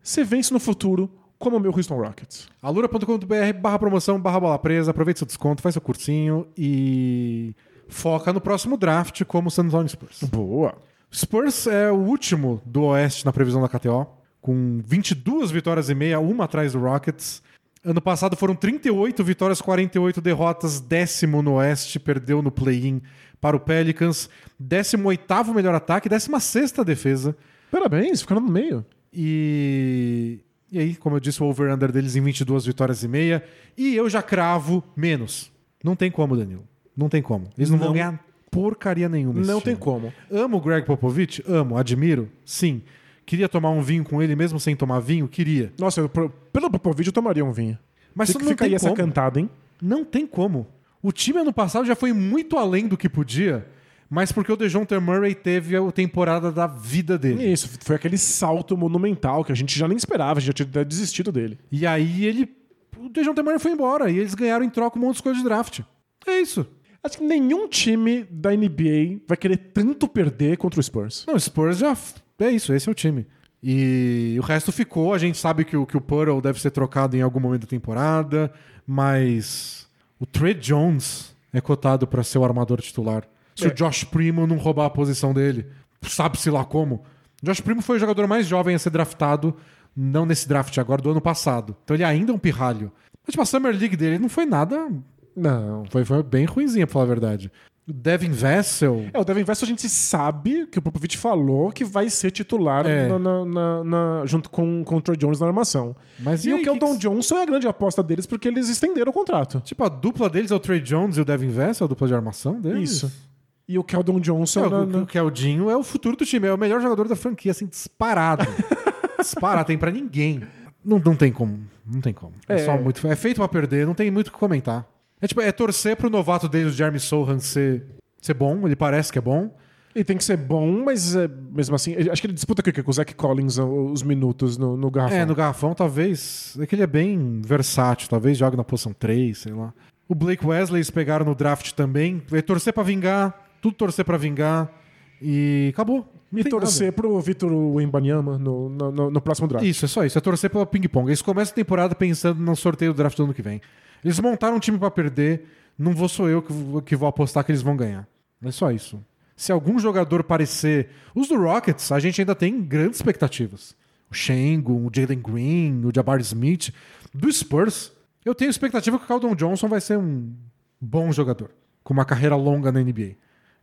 Você vence no futuro, como o meu Houston Rockets. alura.com.br barra promoção, barra bola presa, aproveite seu desconto, faz seu cursinho e foca no próximo draft como o San Antonio Spurs. Boa. Spurs é o último do Oeste na previsão da KTO, com 22 vitórias e meia, uma atrás do Rockets. Ano passado foram 38 vitórias, 48 derrotas, décimo no Oeste, perdeu no play-in para o Pelicans, 18º melhor ataque, 16ª defesa. Parabéns, ficaram no meio. E... E aí, como eu disse, o over-under deles em 22 vitórias e meia. E eu já cravo menos. Não tem como, Danilo. Não tem como. Eles não, vão Não. ganhar porcaria nenhuma. Não tem time. como. Amo o Greg Popovich? Amo. Admiro? Sim. Queria tomar um vinho com ele mesmo sem tomar vinho? Queria. Nossa, eu, pelo Popovich eu tomaria um vinho. Mas fica, não fica tem aí essa cantada, hein? Não tem como. O time ano passado já foi muito além do que podia, mas porque o DeJounte Murray teve a temporada da vida dele. Isso, foi aquele salto monumental que a gente já nem esperava, a gente já tinha desistido dele. E aí ele. O DeJounte Murray foi embora e eles ganharam em troca um monte de escolha de draft. É isso. Acho que nenhum time da NBA vai querer tanto perder contra o Spurs. Não, o Spurs já. É isso, esse é o time. E o resto ficou. A gente sabe que o, que o Pearl deve ser trocado em algum momento da temporada, mas o Trey Jones é cotado para ser o armador titular. Se É. o Josh Primo não roubar a posição dele, sabe-se lá como. Josh Primo foi o jogador mais jovem a ser draftado, não nesse draft agora, do ano passado. Então ele ainda é um pirralho. Mas tipo, a Summer League dele não foi nada. Não. Foi, foi bem ruimzinha, pra falar a verdade. O Devin Vessel. É, o Devin Vessel a gente sabe que o Popovich falou que vai ser titular É. na- na- na- junto com, com o Troy Jones na armação. Mas E, aí, o Keldon que- Johnson é a grande aposta deles porque eles estenderam o contrato. Tipo, a dupla deles é o Trey Jones e o Devin Vessel, a dupla de armação deles. Isso. E o Keldon Johnson É, na- o, na- o Keldinho é o futuro do time, é o melhor jogador da franquia, assim, disparado. disparado, tem pra ninguém. Não, não tem como, não tem como. É, É. só muito, é feito pra perder, não tem muito o que comentar. É tipo, é torcer pro novato deles, o Jeremy Sohan, ser, ser bom, ele parece que é bom. E tem que ser bom, mas é, mesmo assim, ele- acho que ele disputa com, o Zach Collins os minutos no, no garrafão. É, no garrafão talvez, é que ele é bem versátil, talvez jogue na posição 3, sei lá. O Blake Wesley eles pegaram no draft também, é torcer pra vingar, tudo torcer pra vingar e acabou. E tem nada. torcer pro Vitor Wembanyama no, no, no- próximo draft. Isso, é só isso. É torcer pela ping-pong. Eles começam a temporada pensando no sorteio do draft do ano que vem. Eles montaram um time pra perder. Não vou sou eu que vou, que vou apostar que eles vão ganhar. É só isso. Se algum jogador parecer. Os do Rockets, a gente ainda tem grandes expectativas. O Shengun, o Jalen Green, o Jabbar Smith. Do Spurs, eu tenho expectativa que o Caldon Johnson vai ser um bom jogador. Com uma carreira longa na NBA.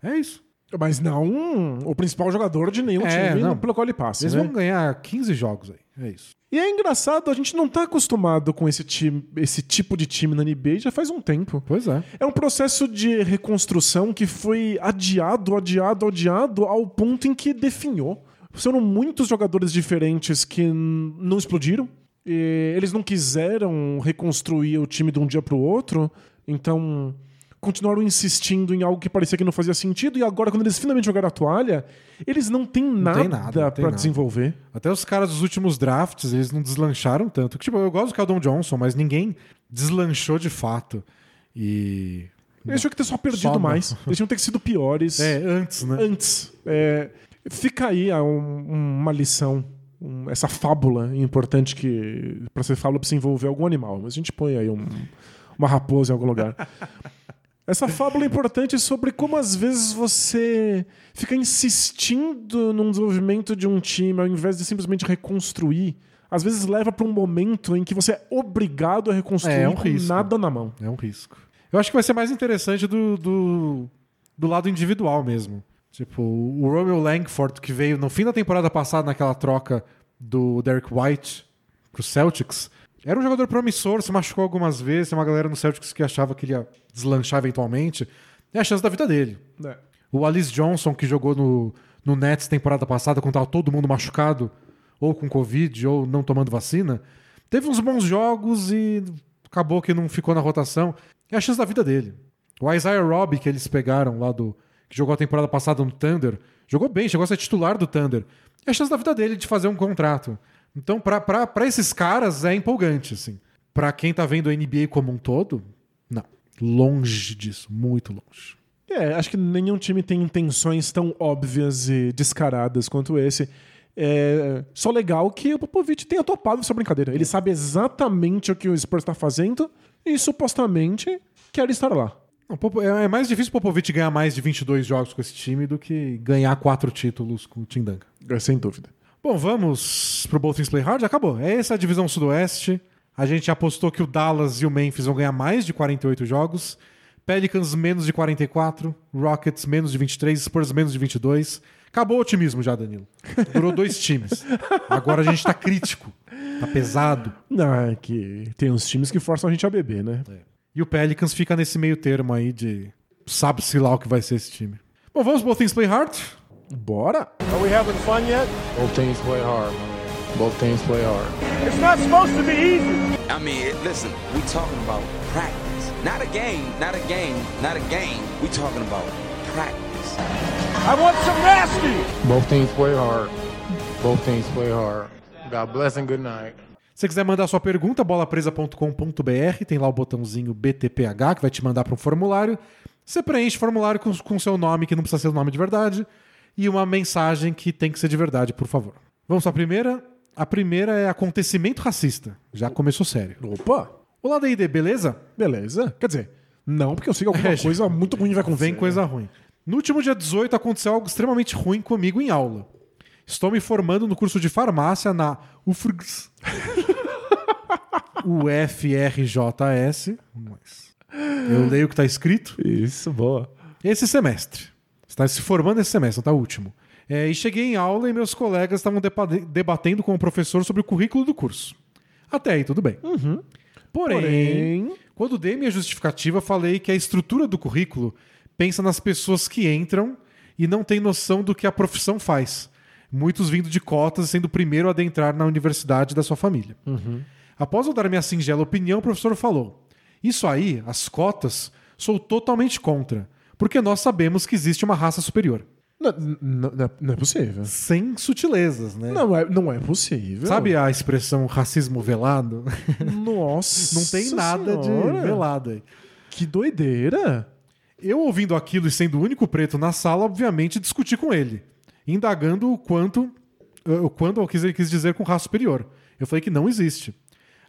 É isso. Mas não o principal jogador de nenhum É, time não. pelo qual ele passa. Eles né? vão ganhar 15 jogos aí. É isso. E é engraçado, a gente não tá acostumado com esse, time, esse tipo de time na NBA já faz um tempo. Pois é. É um processo de reconstrução que foi adiado, adiado, adiado ao ponto em que definhou. Foram muitos jogadores diferentes que não explodiram. E eles não quiseram reconstruir o time de um dia para o outro. Então, continuaram insistindo em algo que parecia que não fazia sentido. E agora, quando eles finalmente jogaram a toalha, eles não têm nada, nada, não tem para nada. desenvolver. Até os caras dos últimos drafts, eles não deslancharam tanto. Tipo, eu gosto do Caldon Johnson, mas ninguém deslanchou de fato. E. Eles tinham que ter só perdido não. mais. Eles tinham que ter sido piores. É, antes, né? antes. É, fica aí ah, um- uma lição, um- essa fábula importante que para ser fábula precisa envolver algum animal. Mas a gente põe aí um- uma raposa em algum lugar. Essa fábula é importante sobre como às vezes você fica insistindo num desenvolvimento de um time ao invés de simplesmente reconstruir. Às vezes leva para um momento em que você é obrigado a reconstruir É, é um com risco. nada na mão. É um risco. Eu acho que vai ser mais interessante do, do, do lado individual mesmo. Tipo, o Romeo Langford, que veio no fim da temporada passada naquela troca do Derek White pro Celtics, era um jogador promissor, se machucou algumas vezes, tem uma galera no Celtics que achava que ele ia deslanchar eventualmente. É a chance da vida dele. O Alice Johnson, que jogou no, no Nets temporada passada, quando tava todo mundo machucado, ou com Covid, ou não tomando vacina, teve uns bons jogos e acabou que não ficou na rotação. É a chance da vida dele. O Isaiah Robb, que eles pegaram lá do. que jogou a temporada passada no Thunder, jogou bem, chegou a ser titular do Thunder. É a chance da vida dele de fazer um contrato. Então, pra esses caras, é empolgante, assim. Pra quem tá vendo a NBA como um todo, não. Longe disso, muito longe. É, acho que nenhum time tem intenções tão óbvias e descaradas quanto esse. É só legal que o Popovich tenha topado essa brincadeira. Ele sabe exatamente o que o Spurs está fazendo e supostamente quer estar lá. É é mais difícil o Popovich ganhar mais de 22 jogos com esse time do que ganhar quatro títulos com o Tim Duncan. É, Sem dúvida. Bom, vamos pro Both Things Play Hard? Acabou. Essa é a divisão sudoeste. A gente apostou que o Dallas e o Memphis vão ganhar mais de 48 jogos. Pelicans menos de 44, Rockets menos de 23, Spurs menos de 22. Acabou o otimismo já, Danilo. Durou dois times. Agora a gente tá crítico. Tá pesado. Não, é que tem uns times que forçam a gente a beber, né? E o Pelicans fica nesse meio termo aí de sabe-se lá o que vai ser esse time. Bom, vamos Both Things Play Hard? Bora! Are we having fun yet? Both teams play hard, man. Both teams play hard. It's not supposed to be easy. I mean, listen, we talking about practice. Not a game, not a game, not a game. We talking about practice. I want some nasty. Both teams play hard. Both teams play hard. God bless and good night. Se você quiser mandar sua pergunta, bolapresa.com.br, tem lá o botãozinho BTPH que vai te mandar para um formulário. Você preenche o formulário com, com seu nome, que não precisa ser o nome de verdade, e uma mensagem que tem que ser de verdade, por favor. Vamos para a primeira. A primeira é acontecimento racista. Já começou sério. Opa! Olá, D&D, beleza? Beleza? Quer dizer, não, porque eu sei que alguma É, coisa muito ruim vai acontecer. Vem coisa ruim. No último dia 18 aconteceu algo extremamente ruim comigo em aula. Estou me formando no curso de farmácia na UFRGS. UFRJS. Eu leio o que está escrito. Isso, boa. Esse semestre. Está se formando esse semestre, tá último. É, e cheguei em aula e meus colegas estavam debatendo com o professor sobre o currículo do curso. Até aí, tudo bem. Porém, Porém- quando dei minha justificativa, falei que a estrutura do currículo pensa nas pessoas que entram e não tem noção do que a profissão faz. Muitos vindo de cotas sendo o primeiro a adentrar na universidade da sua família. Após eu dar minha singela opinião, o professor falou: Isso aí, as cotas, sou totalmente contra, porque nós sabemos que existe uma raça superior. Não, não- não é- não é possível. Sem sutilezas, né? Não é, não é possível. Sabe a expressão racismo velado? Nossa. Não tem nada Senhora. de velado aí. Que doideira. Eu ouvindo aquilo e sendo o único preto na sala, obviamente discuti com ele, indagando o quanto o quanto ele quis dizer com raça superior. Eu falei que não existe.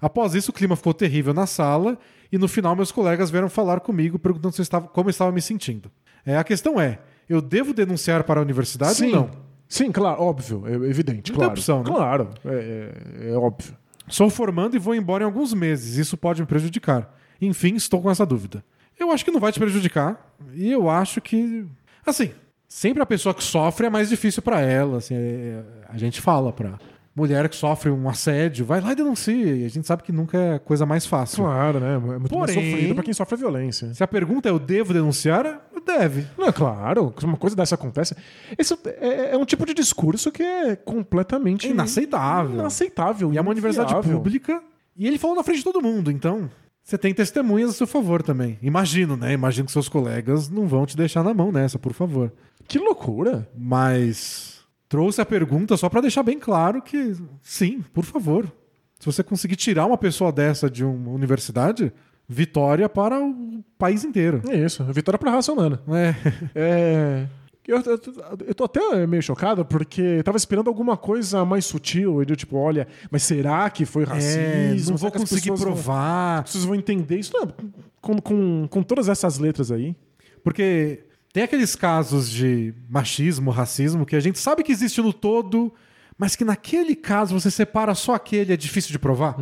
Após isso, o clima ficou terrível na sala e no final meus colegas vieram falar comigo perguntando se eu estava, como eu estava me sentindo. É, a questão é, eu devo denunciar para a universidade Sim. ou não? Sim, claro, óbvio, é evidente, Não tem claro. opção, né? Claro, é, é- é óbvio. Sou formando e vou embora em alguns meses. Isso pode me prejudicar. Enfim, estou com essa dúvida. Eu acho que não vai te prejudicar. E eu acho que. Assim, sempre a pessoa que sofre é mais difícil pra ela. Assim, é- a gente fala pra mulher que sofre um assédio, vai lá e denuncia. E a gente sabe que nunca é a coisa mais fácil. Claro, né? É muito mais Porém- sofrido pra quem sofre violência. Se a pergunta é eu devo denunciar, deve. Não, é claro, se uma coisa dessa acontece. Esse é, é um tipo de discurso que é completamente Inaceitável. inaceitável. E é uma universidade pública. E ele falou na frente de todo mundo. Então, você tem testemunhas a seu favor também. Imagino, né? Imagino que seus colegas não vão te deixar na mão nessa, por favor. Que loucura. Mas trouxe a pergunta só pra deixar bem claro que sim, por favor. Se você conseguir tirar uma pessoa dessa de uma universidade, vitória para o país inteiro. É isso, vitória pra raça humana. É. É. Eu, eu, eu tô até meio chocado porque tava esperando alguma coisa mais sutil. Eu, tipo, olha, mas será que foi racismo? É, não vou as conseguir pessoas vão- provar. Vocês vão entender isso não, com, com, com todas essas letras aí. Porque tem aqueles casos de machismo, racismo, que a gente sabe que existe no todo, mas que naquele caso você separa só aquele, é difícil de provar.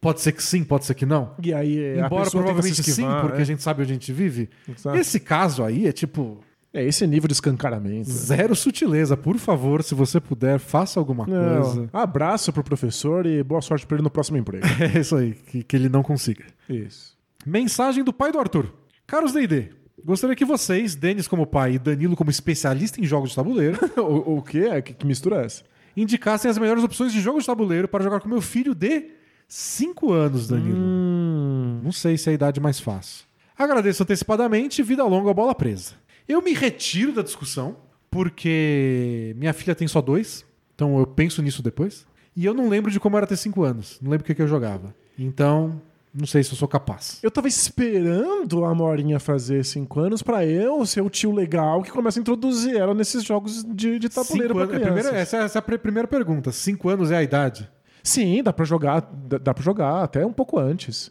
Pode ser que sim, pode ser que não. E aí Embora provavelmente se sim, esquivar, porque é. a gente sabe onde a gente vive. Exato. Esse caso aí é tipo É esse nível de escancaramento. zero sutileza. Por favor, se você puder, faça alguma Não. coisa. Abraço pro professor e boa sorte pra ele no próximo emprego. É isso aí, que, que ele não consiga. Isso. Mensagem do pai do Arthur. Caros D&D, gostaria que vocês, Denis como pai e Danilo como especialista em jogos de tabuleiro, o, o quê? Que, que mistura é essa? indicassem as melhores opções de jogos de tabuleiro para jogar com meu filho de 5 anos, Danilo. Hum. Não sei se é a idade mais fácil. Agradeço antecipadamente vida longa, bola presa. Eu me retiro da discussão, porque minha filha tem só dois, então eu penso nisso depois. E eu não lembro de como era ter 5 anos, não lembro o que, que eu jogava. Então, não sei se eu sou capaz. Eu tava esperando a Morinha fazer 5 anos pra eu ser o tio legal que começa a introduzir ela nesses jogos de, de tabuleiro Cinco pra anos- é primeira- essa, essa é a primeira pergunta. 5 anos é a idade? Sim, dá pra jogar, dá, dá para jogar até um pouco antes.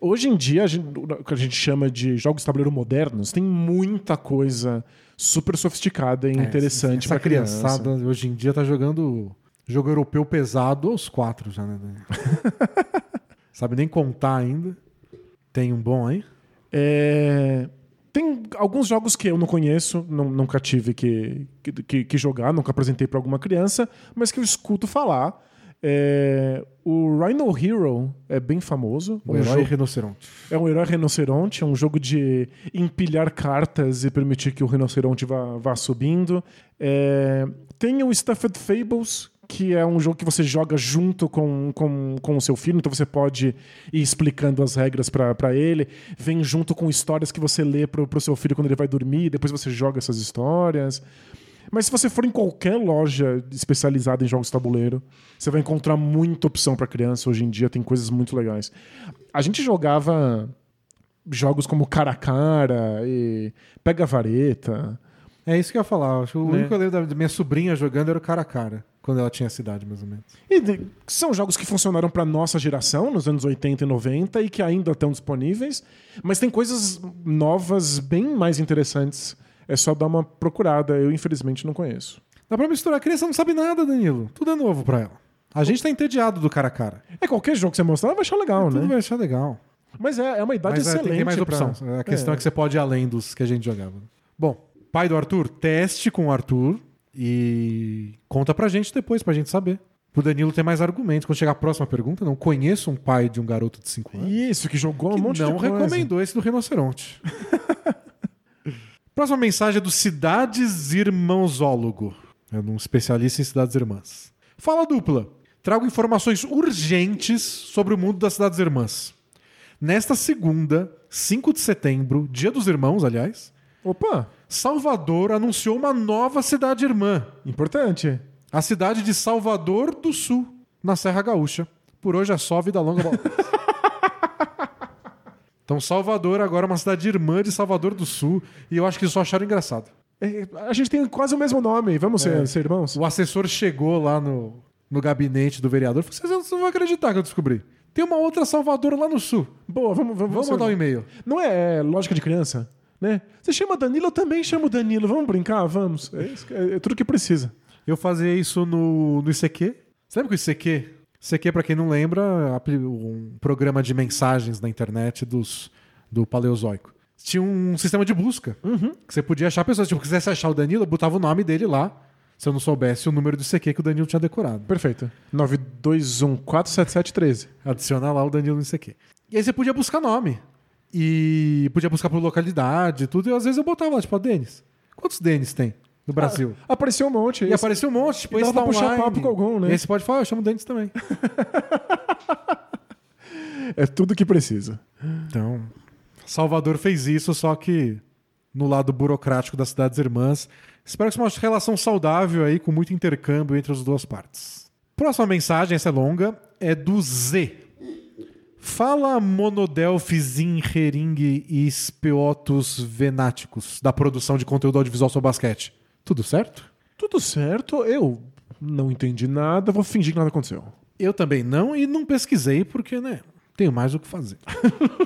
Hoje em dia, a gente- o que a gente chama de jogos de tabuleiro modernos, tem muita coisa super sofisticada e interessante É, Essa pra criança. criançada hoje em dia tá jogando jogo europeu pesado aos quatro já, né? Sabe nem contar ainda. Tem um bom aí? É, Tem alguns jogos que eu não conheço, não- nunca tive que, que, que jogar, nunca apresentei para alguma criança, mas que eu escuto falar. É, O Rhino Hero é bem famoso. O um herói jogo- rinoceronte. é um herói rinoceronte, é um jogo de empilhar cartas e permitir que o rinoceronte vá, vá subindo. É, tem o Stuffed Fables, que é um jogo que você joga junto com, com, com o seu filho, então você pode ir explicando as regras para ele. Vem junto com histórias que você lê pro, pro seu filho quando ele vai dormir, depois você joga essas histórias. Mas se você for em qualquer loja especializada em jogos de tabuleiro, você vai encontrar muita opção para criança. Hoje em dia tem coisas muito legais. A gente jogava jogos como Cara a Cara e Pega a Vareta. É isso que eu ia falar. Acho que O Né? único que eu lembro da minha sobrinha jogando era o cara a cara, quando ela tinha cidade, mais ou menos. E de- são jogos que funcionaram para nossa geração, nos anos 80 e 90, e que ainda estão disponíveis. Mas tem coisas novas bem mais interessantes. É só dar uma procurada. Eu, infelizmente, não conheço. Dá pra misturar. A criança não sabe nada, Danilo. Tudo é novo pra ela. A gente tá entediado do cara a cara. É qualquer jogo que você mostrar, ela vai achar legal, Tudo né? vai achar legal. Mas é, é uma idade Mas é, excelente. tem mais pra- opção. A questão é. que você pode ir além dos que a gente jogava. Bom, pai do Arthur, teste com o Arthur e conta pra gente depois, pra gente saber. Pro Danilo ter mais argumentos. Quando chegar a próxima pergunta, não conheço um pai de um garoto de 5 anos Isso, que jogou um que monte não de coisa. recomendou esse do rinoceronte. Próxima mensagem é do Cidades Irmãozólogo. É um especialista em cidades irmãs. Fala dupla. Trago informações urgentes sobre o mundo das cidades irmãs. Nesta segunda, 5 de setembro, dia dos irmãos, aliás, Opa, Salvador anunciou uma nova cidade irmã. importante. A cidade de Salvador do Sul, na Serra Gaúcha. Por hoje é só vida longa. então, Salvador agora é uma cidade irmã de Salvador do Sul. E eu acho que só acharam engraçado. É, a gente tem quase o mesmo nome. Vamos ser, ser irmãos? O assessor chegou lá no, no gabinete do vereador e falou: Vocês não- vão acreditar que eu descobri. Tem uma outra Salvador lá no Sul. Boa, vamos, vamos, Vamos mandar um e-mail. Não é lógica de criança, né? Você chama Danilo, eu também chamo Danilo. Vamos brincar? Vamos. É, isso que- é tudo que precisa. Eu fazia isso no, no ICQ. Você lembra que o ICQ? ICQ, pra quem não lembra, é um programa de mensagens na internet dos, do Paleozoico. Tinha um sistema de busca que você podia achar pessoas. Tipo, quisesse achar o Danilo, eu botava o nome dele lá. Se eu não soubesse o número do ICQ que o Danilo tinha decorado. Perfeito. 921-47713. Adicionar lá o Danilo no ICQ. E aí você podia buscar nome. E podia buscar por localidade e tudo. E às vezes eu botava lá, tipo, Denis. Quantos Denis tem no Brasil? Apareceu um monte. E apareceu um monte, tipo, E esse dava tá pra puxar online. papo com algum, né? E você pode falar, "Ah, eu chamo Denis também. É tudo que precisa. Então, Salvador fez isso, só que no lado burocrático das cidades irmãs. Espero que seja uma relação saudável aí, com muito intercâmbio entre as duas partes. Próxima mensagem, essa é longa, é do Z. Fala Monodelphis Inhering e Speotus Venáticos, da produção de conteúdo audiovisual sobre basquete. Tudo certo? Tudo certo. Eu não entendi nada. Vou fingir que nada aconteceu. Eu também não, e não pesquisei porque, né, tenho mais o que fazer.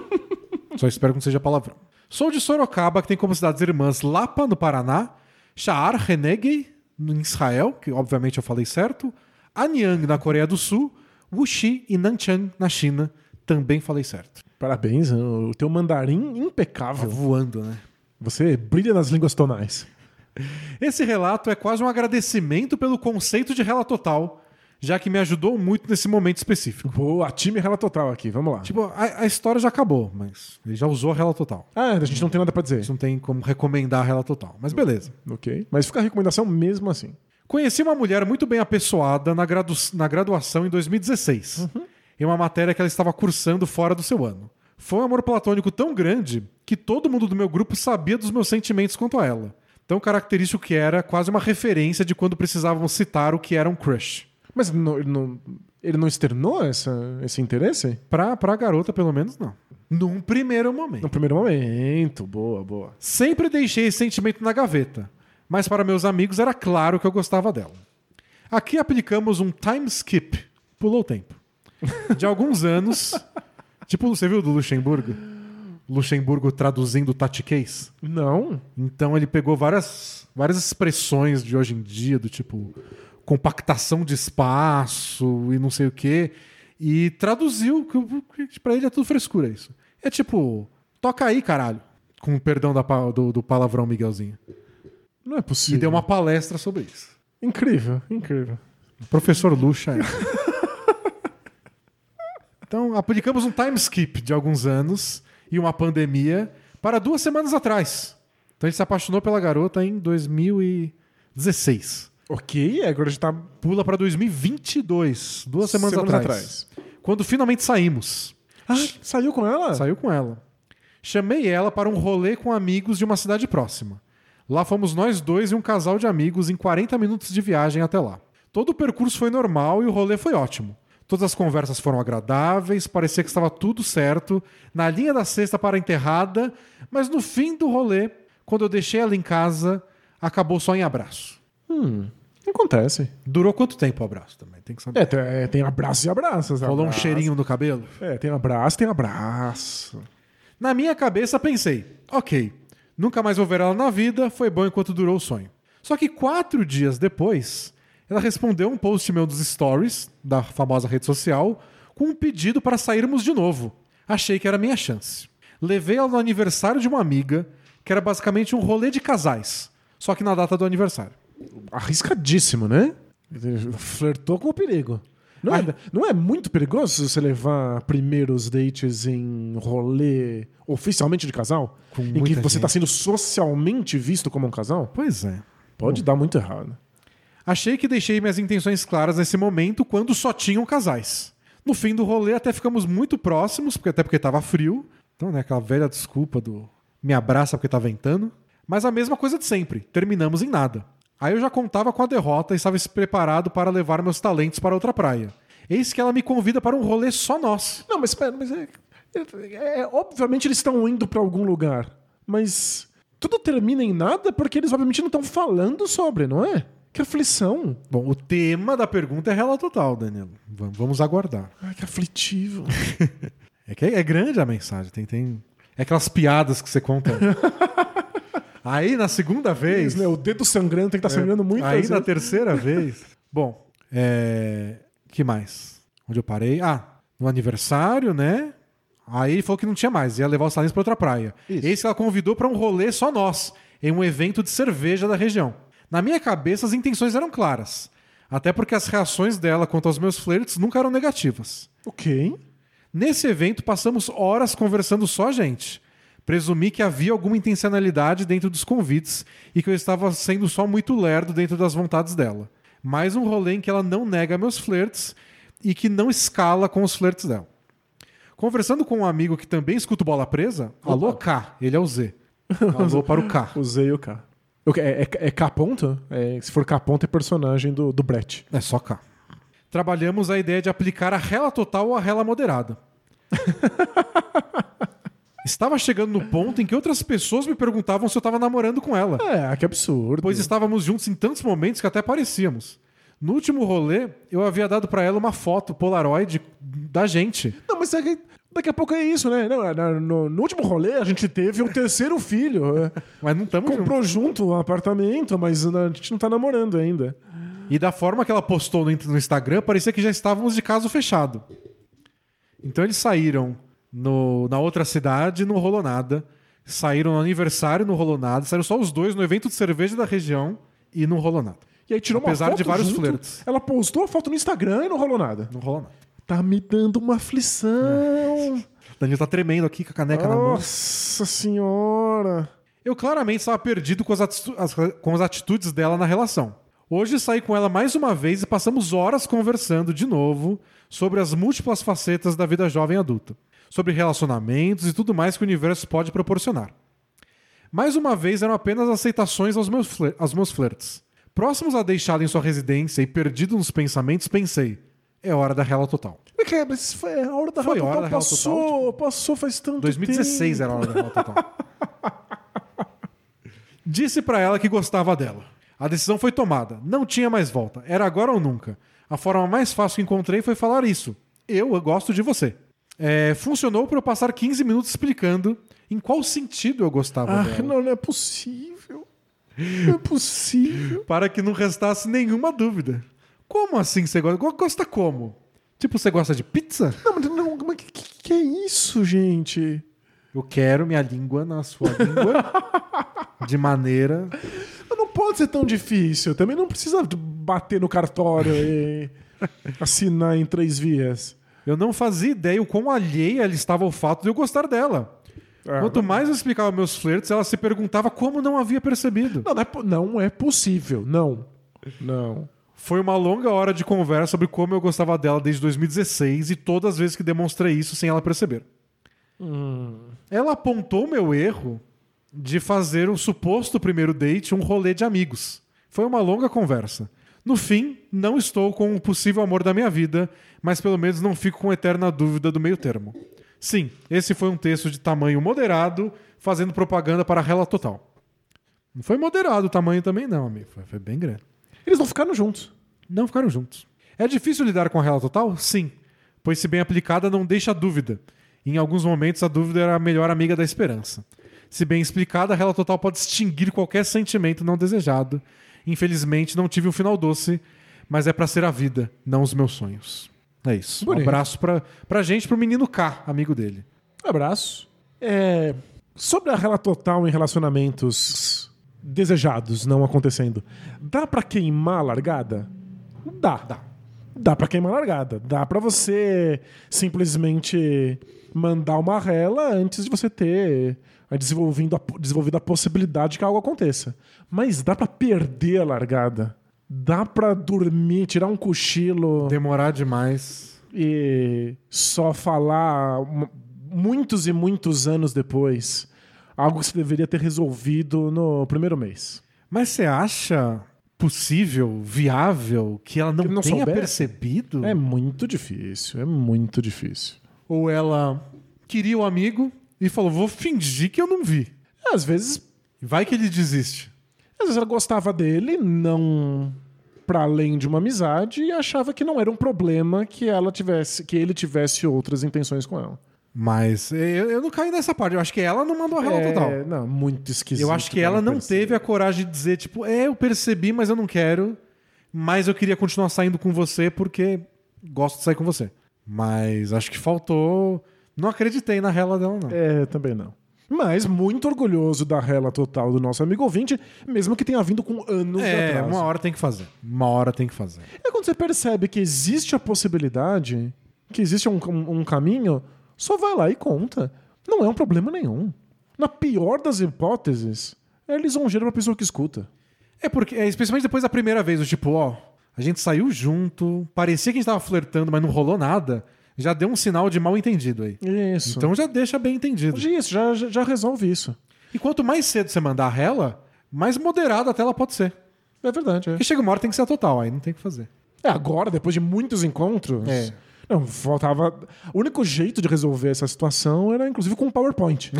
Só espero que não seja palavrão. Sou de Sorocaba, que tem como cidades irmãs Lapa, no Paraná, Sha'ar Renegei, em Israel, que obviamente eu falei certo, Anyang, na Coreia do Sul, Wuxi e Nanchang, na China, também falei certo. Parabéns. O teu mandarim Tá impecável. voando, né? Você brilha nas línguas tonais. Esse relato é quase um agradecimento pelo conceito de rela total, já que me ajudou muito nesse momento específico. Boa, time rela total aqui. Vamos lá. Tipo, a, a história já acabou, mas ele já usou a rela total. Ah, a gente não tem nada pra A dizer. gente não tem como recomendar a rela total. Mas beleza. Ok. Mas fica a recomendação mesmo assim. Conheci uma mulher muito bem apessoada na, gradu- na graduação em 2016, em uma matéria que ela estava cursando fora do seu ano. Foi um amor platônico tão grande que todo mundo do meu grupo sabia dos meus sentimentos quanto a ela. Tão característico que era quase uma referência de quando precisávamos citar o que era um crush. Mas não- ele, não, ele não externou essa, esse interesse? Pra, pra garota, pelo menos, não. Num primeiro momento. No primeiro momento. Boa, boa. Sempre deixei esse sentimento na gaveta, mas para meus amigos era claro que eu gostava dela. Aqui aplicamos um time skip, pulou o tempo, de alguns anos. tipo, você viu do Luxemburgo? Luxemburgo traduzindo Tati Case? Não. Então ele pegou várias, várias expressões de hoje em dia, do tipo compactação de espaço e não sei o quê, e traduziu, que- pra ele é tudo frescura isso. É tipo Toca aí, caralho. Com o perdão da do, do palavrão Miguelzinho. Não é E possível. deu uma palestra sobre isso. Incrível, incrível. Professor Lucha. é. Então, aplicamos um time skip de alguns anos e uma pandemia para duas semanas atrás. Então, a gente se apaixonou pela garota em 2016. Ok, agora a gente tá Pula para 2022, duas semanas, Semanas atrás, Quando finalmente saímos. Ah, saiu com ela? Saiu com ela. Chamei ela para um rolê com amigos de uma cidade próxima. Lá fomos nós dois e um casal de amigos em 40 minutos de viagem até lá. Todo o percurso foi normal e o rolê foi ótimo. Todas as conversas foram agradáveis, parecia que estava tudo certo, na linha da cesta para a enterrada, mas no fim do rolê, quando eu deixei ela em casa, acabou só em abraço. Acontece. Durou quanto tempo o abraço também? Tem que saber. É, tem, é, tem abraços e abraços. Rolou um abraço. cheirinho no cabelo? É, tem abraço, tem abraço. Na minha cabeça pensei, ok, nunca mais vou ver ela na vida, foi bom enquanto durou o sonho. Só que quatro dias depois, ela respondeu um post meu dos stories, da famosa rede social, com um pedido para sairmos de novo. Achei que era minha chance. Levei ela no aniversário de uma amiga, que era basicamente um rolê de casais, só que na data do aniversário. Arriscadíssimo, né? Flertou com o perigo. Não, é, não é muito perigoso você levar primeiros dates em rolê oficialmente de casal? Com em que você está sendo socialmente visto como um casal? Pois é. Pode dar muito errado. Achei que deixei minhas intenções claras nesse momento quando só tinham casais. No fim do rolê até ficamos muito próximos, porque até porque tava frio. Então, né, aquela velha desculpa do me abraça porque tá ventando. Mas a mesma coisa de sempre, terminamos em nada. Aí eu já contava com a derrota e estava preparado para levar meus talentos para outra praia. Eis que ela me convida para um rolê só nós. Não, mas espera, mas é, é- é- obviamente eles estão indo pra algum lugar, mas tudo termina em nada porque eles obviamente não estão falando sobre, não é? Que aflição. Bom, o tema da pergunta é real total, Danilo. Vamos- aguardar. Ai, que aflitivo. É que é grande a mensagem, tem, tem... É aquelas piadas que você conta. Aí, na segunda vez... Isso, né? O dedo sangrando tem que estar sangrando muito. Aí às na vezes. terceira vez. Bom, é. que mais? Onde eu parei? Ah, no aniversário, né? Aí ele falou que não tinha mais, ia levar os talentos para outra praia. Isso. Esse que ela convidou para um rolê só nós, em um evento de cerveja da região. Na minha cabeça, as intenções eram claras. Até porque as reações dela quanto aos meus flertes nunca eram negativas. Ok. Nesse evento, passamos horas conversando só a gente. Presumi que havia alguma intencionalidade dentro dos convites e que eu estava sendo só muito lerdo dentro das vontades dela. Mais um rolê em que ela não nega meus flertes e que não escala com os flertes dela. Conversando com um amigo que também escuta Bola Presa, alô K, ele é o Z. Alô para o K. O K. O K- É, é, é K ponto? É, se for K ponto, é personagem do, do Brett. É só K. Trabalhamos a ideia de aplicar a rela total ou a rela moderada. Estava chegando no ponto em que outras pessoas me perguntavam se eu estava namorando com ela. É, que absurdo. Pois estávamos juntos em tantos momentos que até parecíamos. No último rolê, eu havia dado pra ela uma foto Polaroid da gente. Não, mas daqui, daqui a pouco é isso, né? Não, na- no, no último rolê, a gente teve um terceiro filho. é. Mas não estamos. Comprou junto um apartamento, mas a gente não tá namorando ainda. E da forma que ela postou no, no Instagram, parecia que já estávamos de caso fechado. Então eles saíram no- na outra cidade, não rolou nada. Saíram no aniversário, não rolou nada. Saíram só os dois no evento de cerveja da região e não rolou nada. E aí tirou Apesar uma foto de vários junto, flertes. Ela postou a foto no Instagram e não rolou nada. Não rolou nada. Tá me dando uma aflição. Danilo tá tremendo aqui com a caneca na mão. Nossa senhora. Eu claramente estava perdido com as, as- com as atitudes dela na relação. Hoje saí com ela mais uma vez e passamos horas conversando de novo sobre as múltiplas facetas da vida jovem adulta, sobre relacionamentos e tudo mais que o universo pode proporcionar. Mais uma vez eram apenas aceitações aos meus, aos meus flertes. Próximos a deixá-la em sua residência e perdido nos pensamentos, pensei: é hora da rela total. Mas, cara, mas foi a hora da Foi real hora total. da passou, total, tipo, passou faz tanto 2016 tempo. era a hora da rela total. Disse pra ela que gostava dela. A decisão foi tomada. Não tinha mais volta. Era agora ou nunca. A forma mais fácil que encontrei foi falar isso. Eu, eu gosto de você. É, funcionou para eu passar 15 minutos explicando em qual sentido eu gostava Ah, dela. não, não é possível. Não é possível. Para que não restasse nenhuma dúvida. Como assim você gosta? Go- Gosta como? Tipo, você gosta de pizza? Não, mas não, mas que, que, que é isso, gente? Eu quero minha língua na sua língua. de maneira. Mas Não pode ser tão difícil. Também não precisa bater no cartório e assinar em três vias. Eu não fazia ideia o quão alheia ela estava ao fato de eu gostar dela. É, Quanto mais eu explicava meus flertes, ela se perguntava como não havia percebido. Não, não é, não é possível. Não. Não. Foi uma longa hora de conversa sobre como eu gostava dela desde 2016 e todas as vezes que demonstrei isso sem ela perceber. Ela apontou meu erro de fazer o suposto primeiro date um rolê de amigos. Foi uma longa conversa. No fim, não estou com o possível amor da minha vida, mas pelo menos não fico com eterna dúvida do meio termo. Sim, esse foi um texto de tamanho moderado, fazendo propaganda para a Rela Total. Não foi moderado o tamanho também, não, amigo. Foi, foi bem grande. Eles não ficaram juntos. Não ficaram juntos. É difícil lidar com a Rela Total? Sim. Pois, se bem aplicada, não deixa dúvida. Em alguns momentos, a dúvida era a melhor amiga da esperança. Se bem explicada, a Rela Total pode extinguir qualquer sentimento não desejado. Infelizmente, não tive um final doce, mas é pra ser a vida, não os meus sonhos. É isso. Bonito. Um abraço pra, pra gente, pro menino K, amigo dele. Abraço. É, sobre a rela total em relacionamentos desejados não acontecendo, dá pra queimar a largada? Dá. Dá. Dá pra queimar a largada. Dá pra você simplesmente mandar uma rela antes de você ter eh, desenvolvendo a, desenvolvido a possibilidade que algo aconteça. Mas dá pra perder a largada. Dá pra dormir, tirar um cochilo Demorar demais. e só falar mu- muitos e muitos anos depois algo que você deveria ter resolvido no primeiro mês. Mas você acha possível, viável, que ela não, Que não tenha soubesse? percebido? É muito difícil, é muito difícil. Ou ela queria o amigo e falou: vou fingir que eu não vi. Às vezes, Vai que ele desiste. às vezes ela gostava dele, não para além de uma amizade e achava que não era um problema que ela tivesse, que ele tivesse outras intenções com ela. Mas eu, eu não caí nessa parte. Eu acho que ela não mandou a real É, total. Não, muito esquisito. Eu acho que ela não perceber. teve a coragem de dizer, tipo, é, eu percebi, mas eu não quero. Mas eu queria continuar saindo com você porque gosto de sair com você. Mas acho que faltou. Não acreditei na rela dela, não. É, também não. Mas muito orgulhoso da rela total do nosso amigo ouvinte, mesmo que tenha vindo com anos de É, atraso. uma hora tem que fazer. Uma hora tem que fazer. É quando você percebe que existe a possibilidade, que existe um, um- um caminho, só vai lá e conta. Não é um problema nenhum. Na pior das hipóteses, é lisonjeiro pra pessoa que escuta. É porque, é, especialmente depois da primeira vez, o tipo, ó, a gente saiu junto, parecia que a gente tava flertando, mas não rolou nada. Já deu um sinal de mal entendido aí. Isso. Então já deixa bem entendido. isso, já, já, já resolve isso. E quanto mais cedo você mandar a rela, mais moderada até ela pode ser. É verdade, é. Porque chega uma hora tem que ser a total, aí não tem o que fazer. É, agora, depois de muitos encontros. É. Não, faltava. O único jeito de resolver essa situação era, inclusive, com um PowerPoint.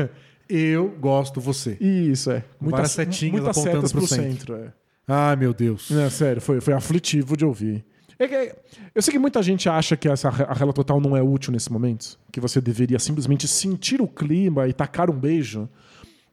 Eu gosto você. Isso, é. Várias setinhas muitas apontando setas pro pro centro. centro. é. Ai, meu Deus. É, sério, foi, foi aflitivo de ouvir. É eu sei que muita gente acha que essa, a rela total não é útil nesses momentos, que você deveria simplesmente sentir o clima e tacar um beijo.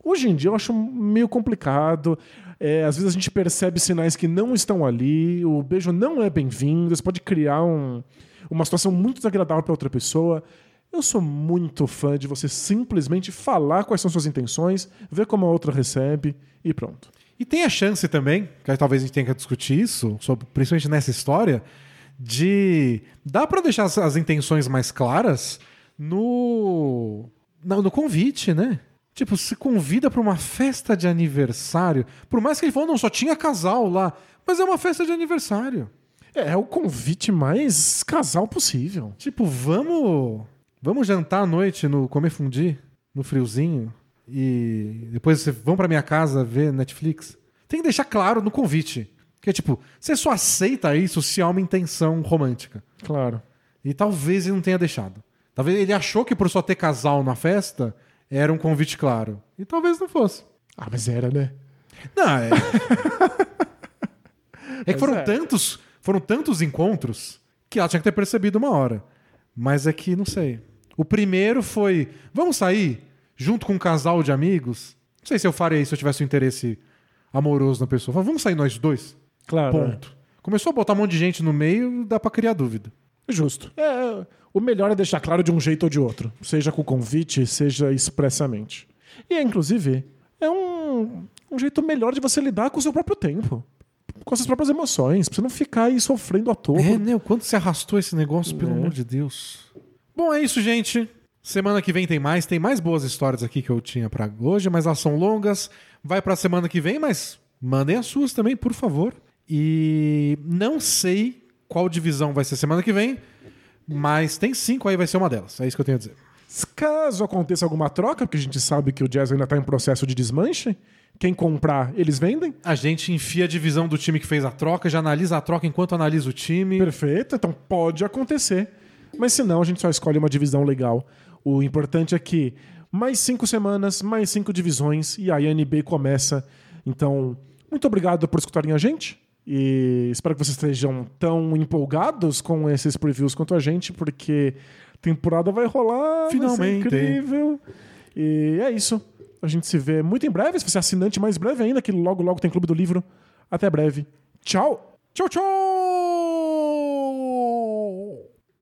Hoje em dia eu acho meio complicado. É, às vezes a gente percebe sinais que não estão ali, o beijo não é bem-vindo, você pode criar um- uma situação muito desagradável para outra pessoa. Eu sou muito fã de você simplesmente falar quais são suas intenções, ver como a outra recebe e pronto. E tem a chance também, que talvez a gente tenha que discutir isso, sobre- principalmente nessa história, de. Dá pra deixar as, as intenções mais claras no. No, no convite, né? Tipo, se convida pra uma festa de aniversário. Por mais que ele falou, não, só tinha casal lá. Mas é uma festa de aniversário. É, é o convite mais casal possível. Tipo, vamos. Vamos jantar à noite no comer fundi, no friozinho. E depois vocês vão pra minha casa ver Netflix. Tem que deixar claro no convite. Que é tipo, você só aceita isso se há uma intenção romântica. Claro. E talvez ele não tenha deixado. Talvez ele achou que por só ter casal na festa era um convite claro. E talvez não fosse. Ah, mas era, né? Não, é. é que foram é. tantos, foram tantos encontros que ela tinha que ter percebido uma hora. Mas é que não sei. O primeiro foi, vamos sair junto com um casal de amigos? Não sei se eu faria isso se eu tivesse um interesse amoroso na pessoa. Falei, vamos sair nós dois? Claro. Ponto. Começou a botar um monte de gente no meio, dá pra criar dúvida. Justo. É, o melhor é deixar claro de um jeito ou de outro, seja com convite, seja expressamente. E, inclusive, é um, um jeito melhor de você lidar com o seu próprio tempo, com as suas próprias emoções, pra você não ficar aí sofrendo à toa. É, né? O quanto se arrastou esse negócio, pelo É. amor de Deus. Bom, é isso, gente. Semana que vem tem mais. Tem mais boas histórias aqui que eu tinha pra hoje, mas elas são longas. Vai pra semana que vem, mas mandem as suas também, por favor. E não sei qual divisão vai ser semana que vem, mas tem cinco aí, vai ser uma delas. É isso que eu tenho a dizer. Caso aconteça alguma troca, porque a gente sabe que o Jazz ainda tá em processo de desmanche, quem comprar, eles vendem. A gente enfia a divisão do time que fez a troca, já analisa a troca enquanto analisa o time. Perfeito, então pode acontecer. Mas se não, a gente só escolhe uma divisão legal. O importante é que mais cinco semanas, mais cinco divisões e aí a NBA começa. Então, muito obrigado por escutarem a gente. E espero que vocês estejam tão empolgados com esses previews quanto a gente, porque a temporada vai rolar. Finalmente. Vai incrível. E é isso. A gente se vê muito em breve. Se você é assinante, mais breve ainda, que logo, logo tem Clube do Livro. Até breve. Tchau. Tchau, tchau.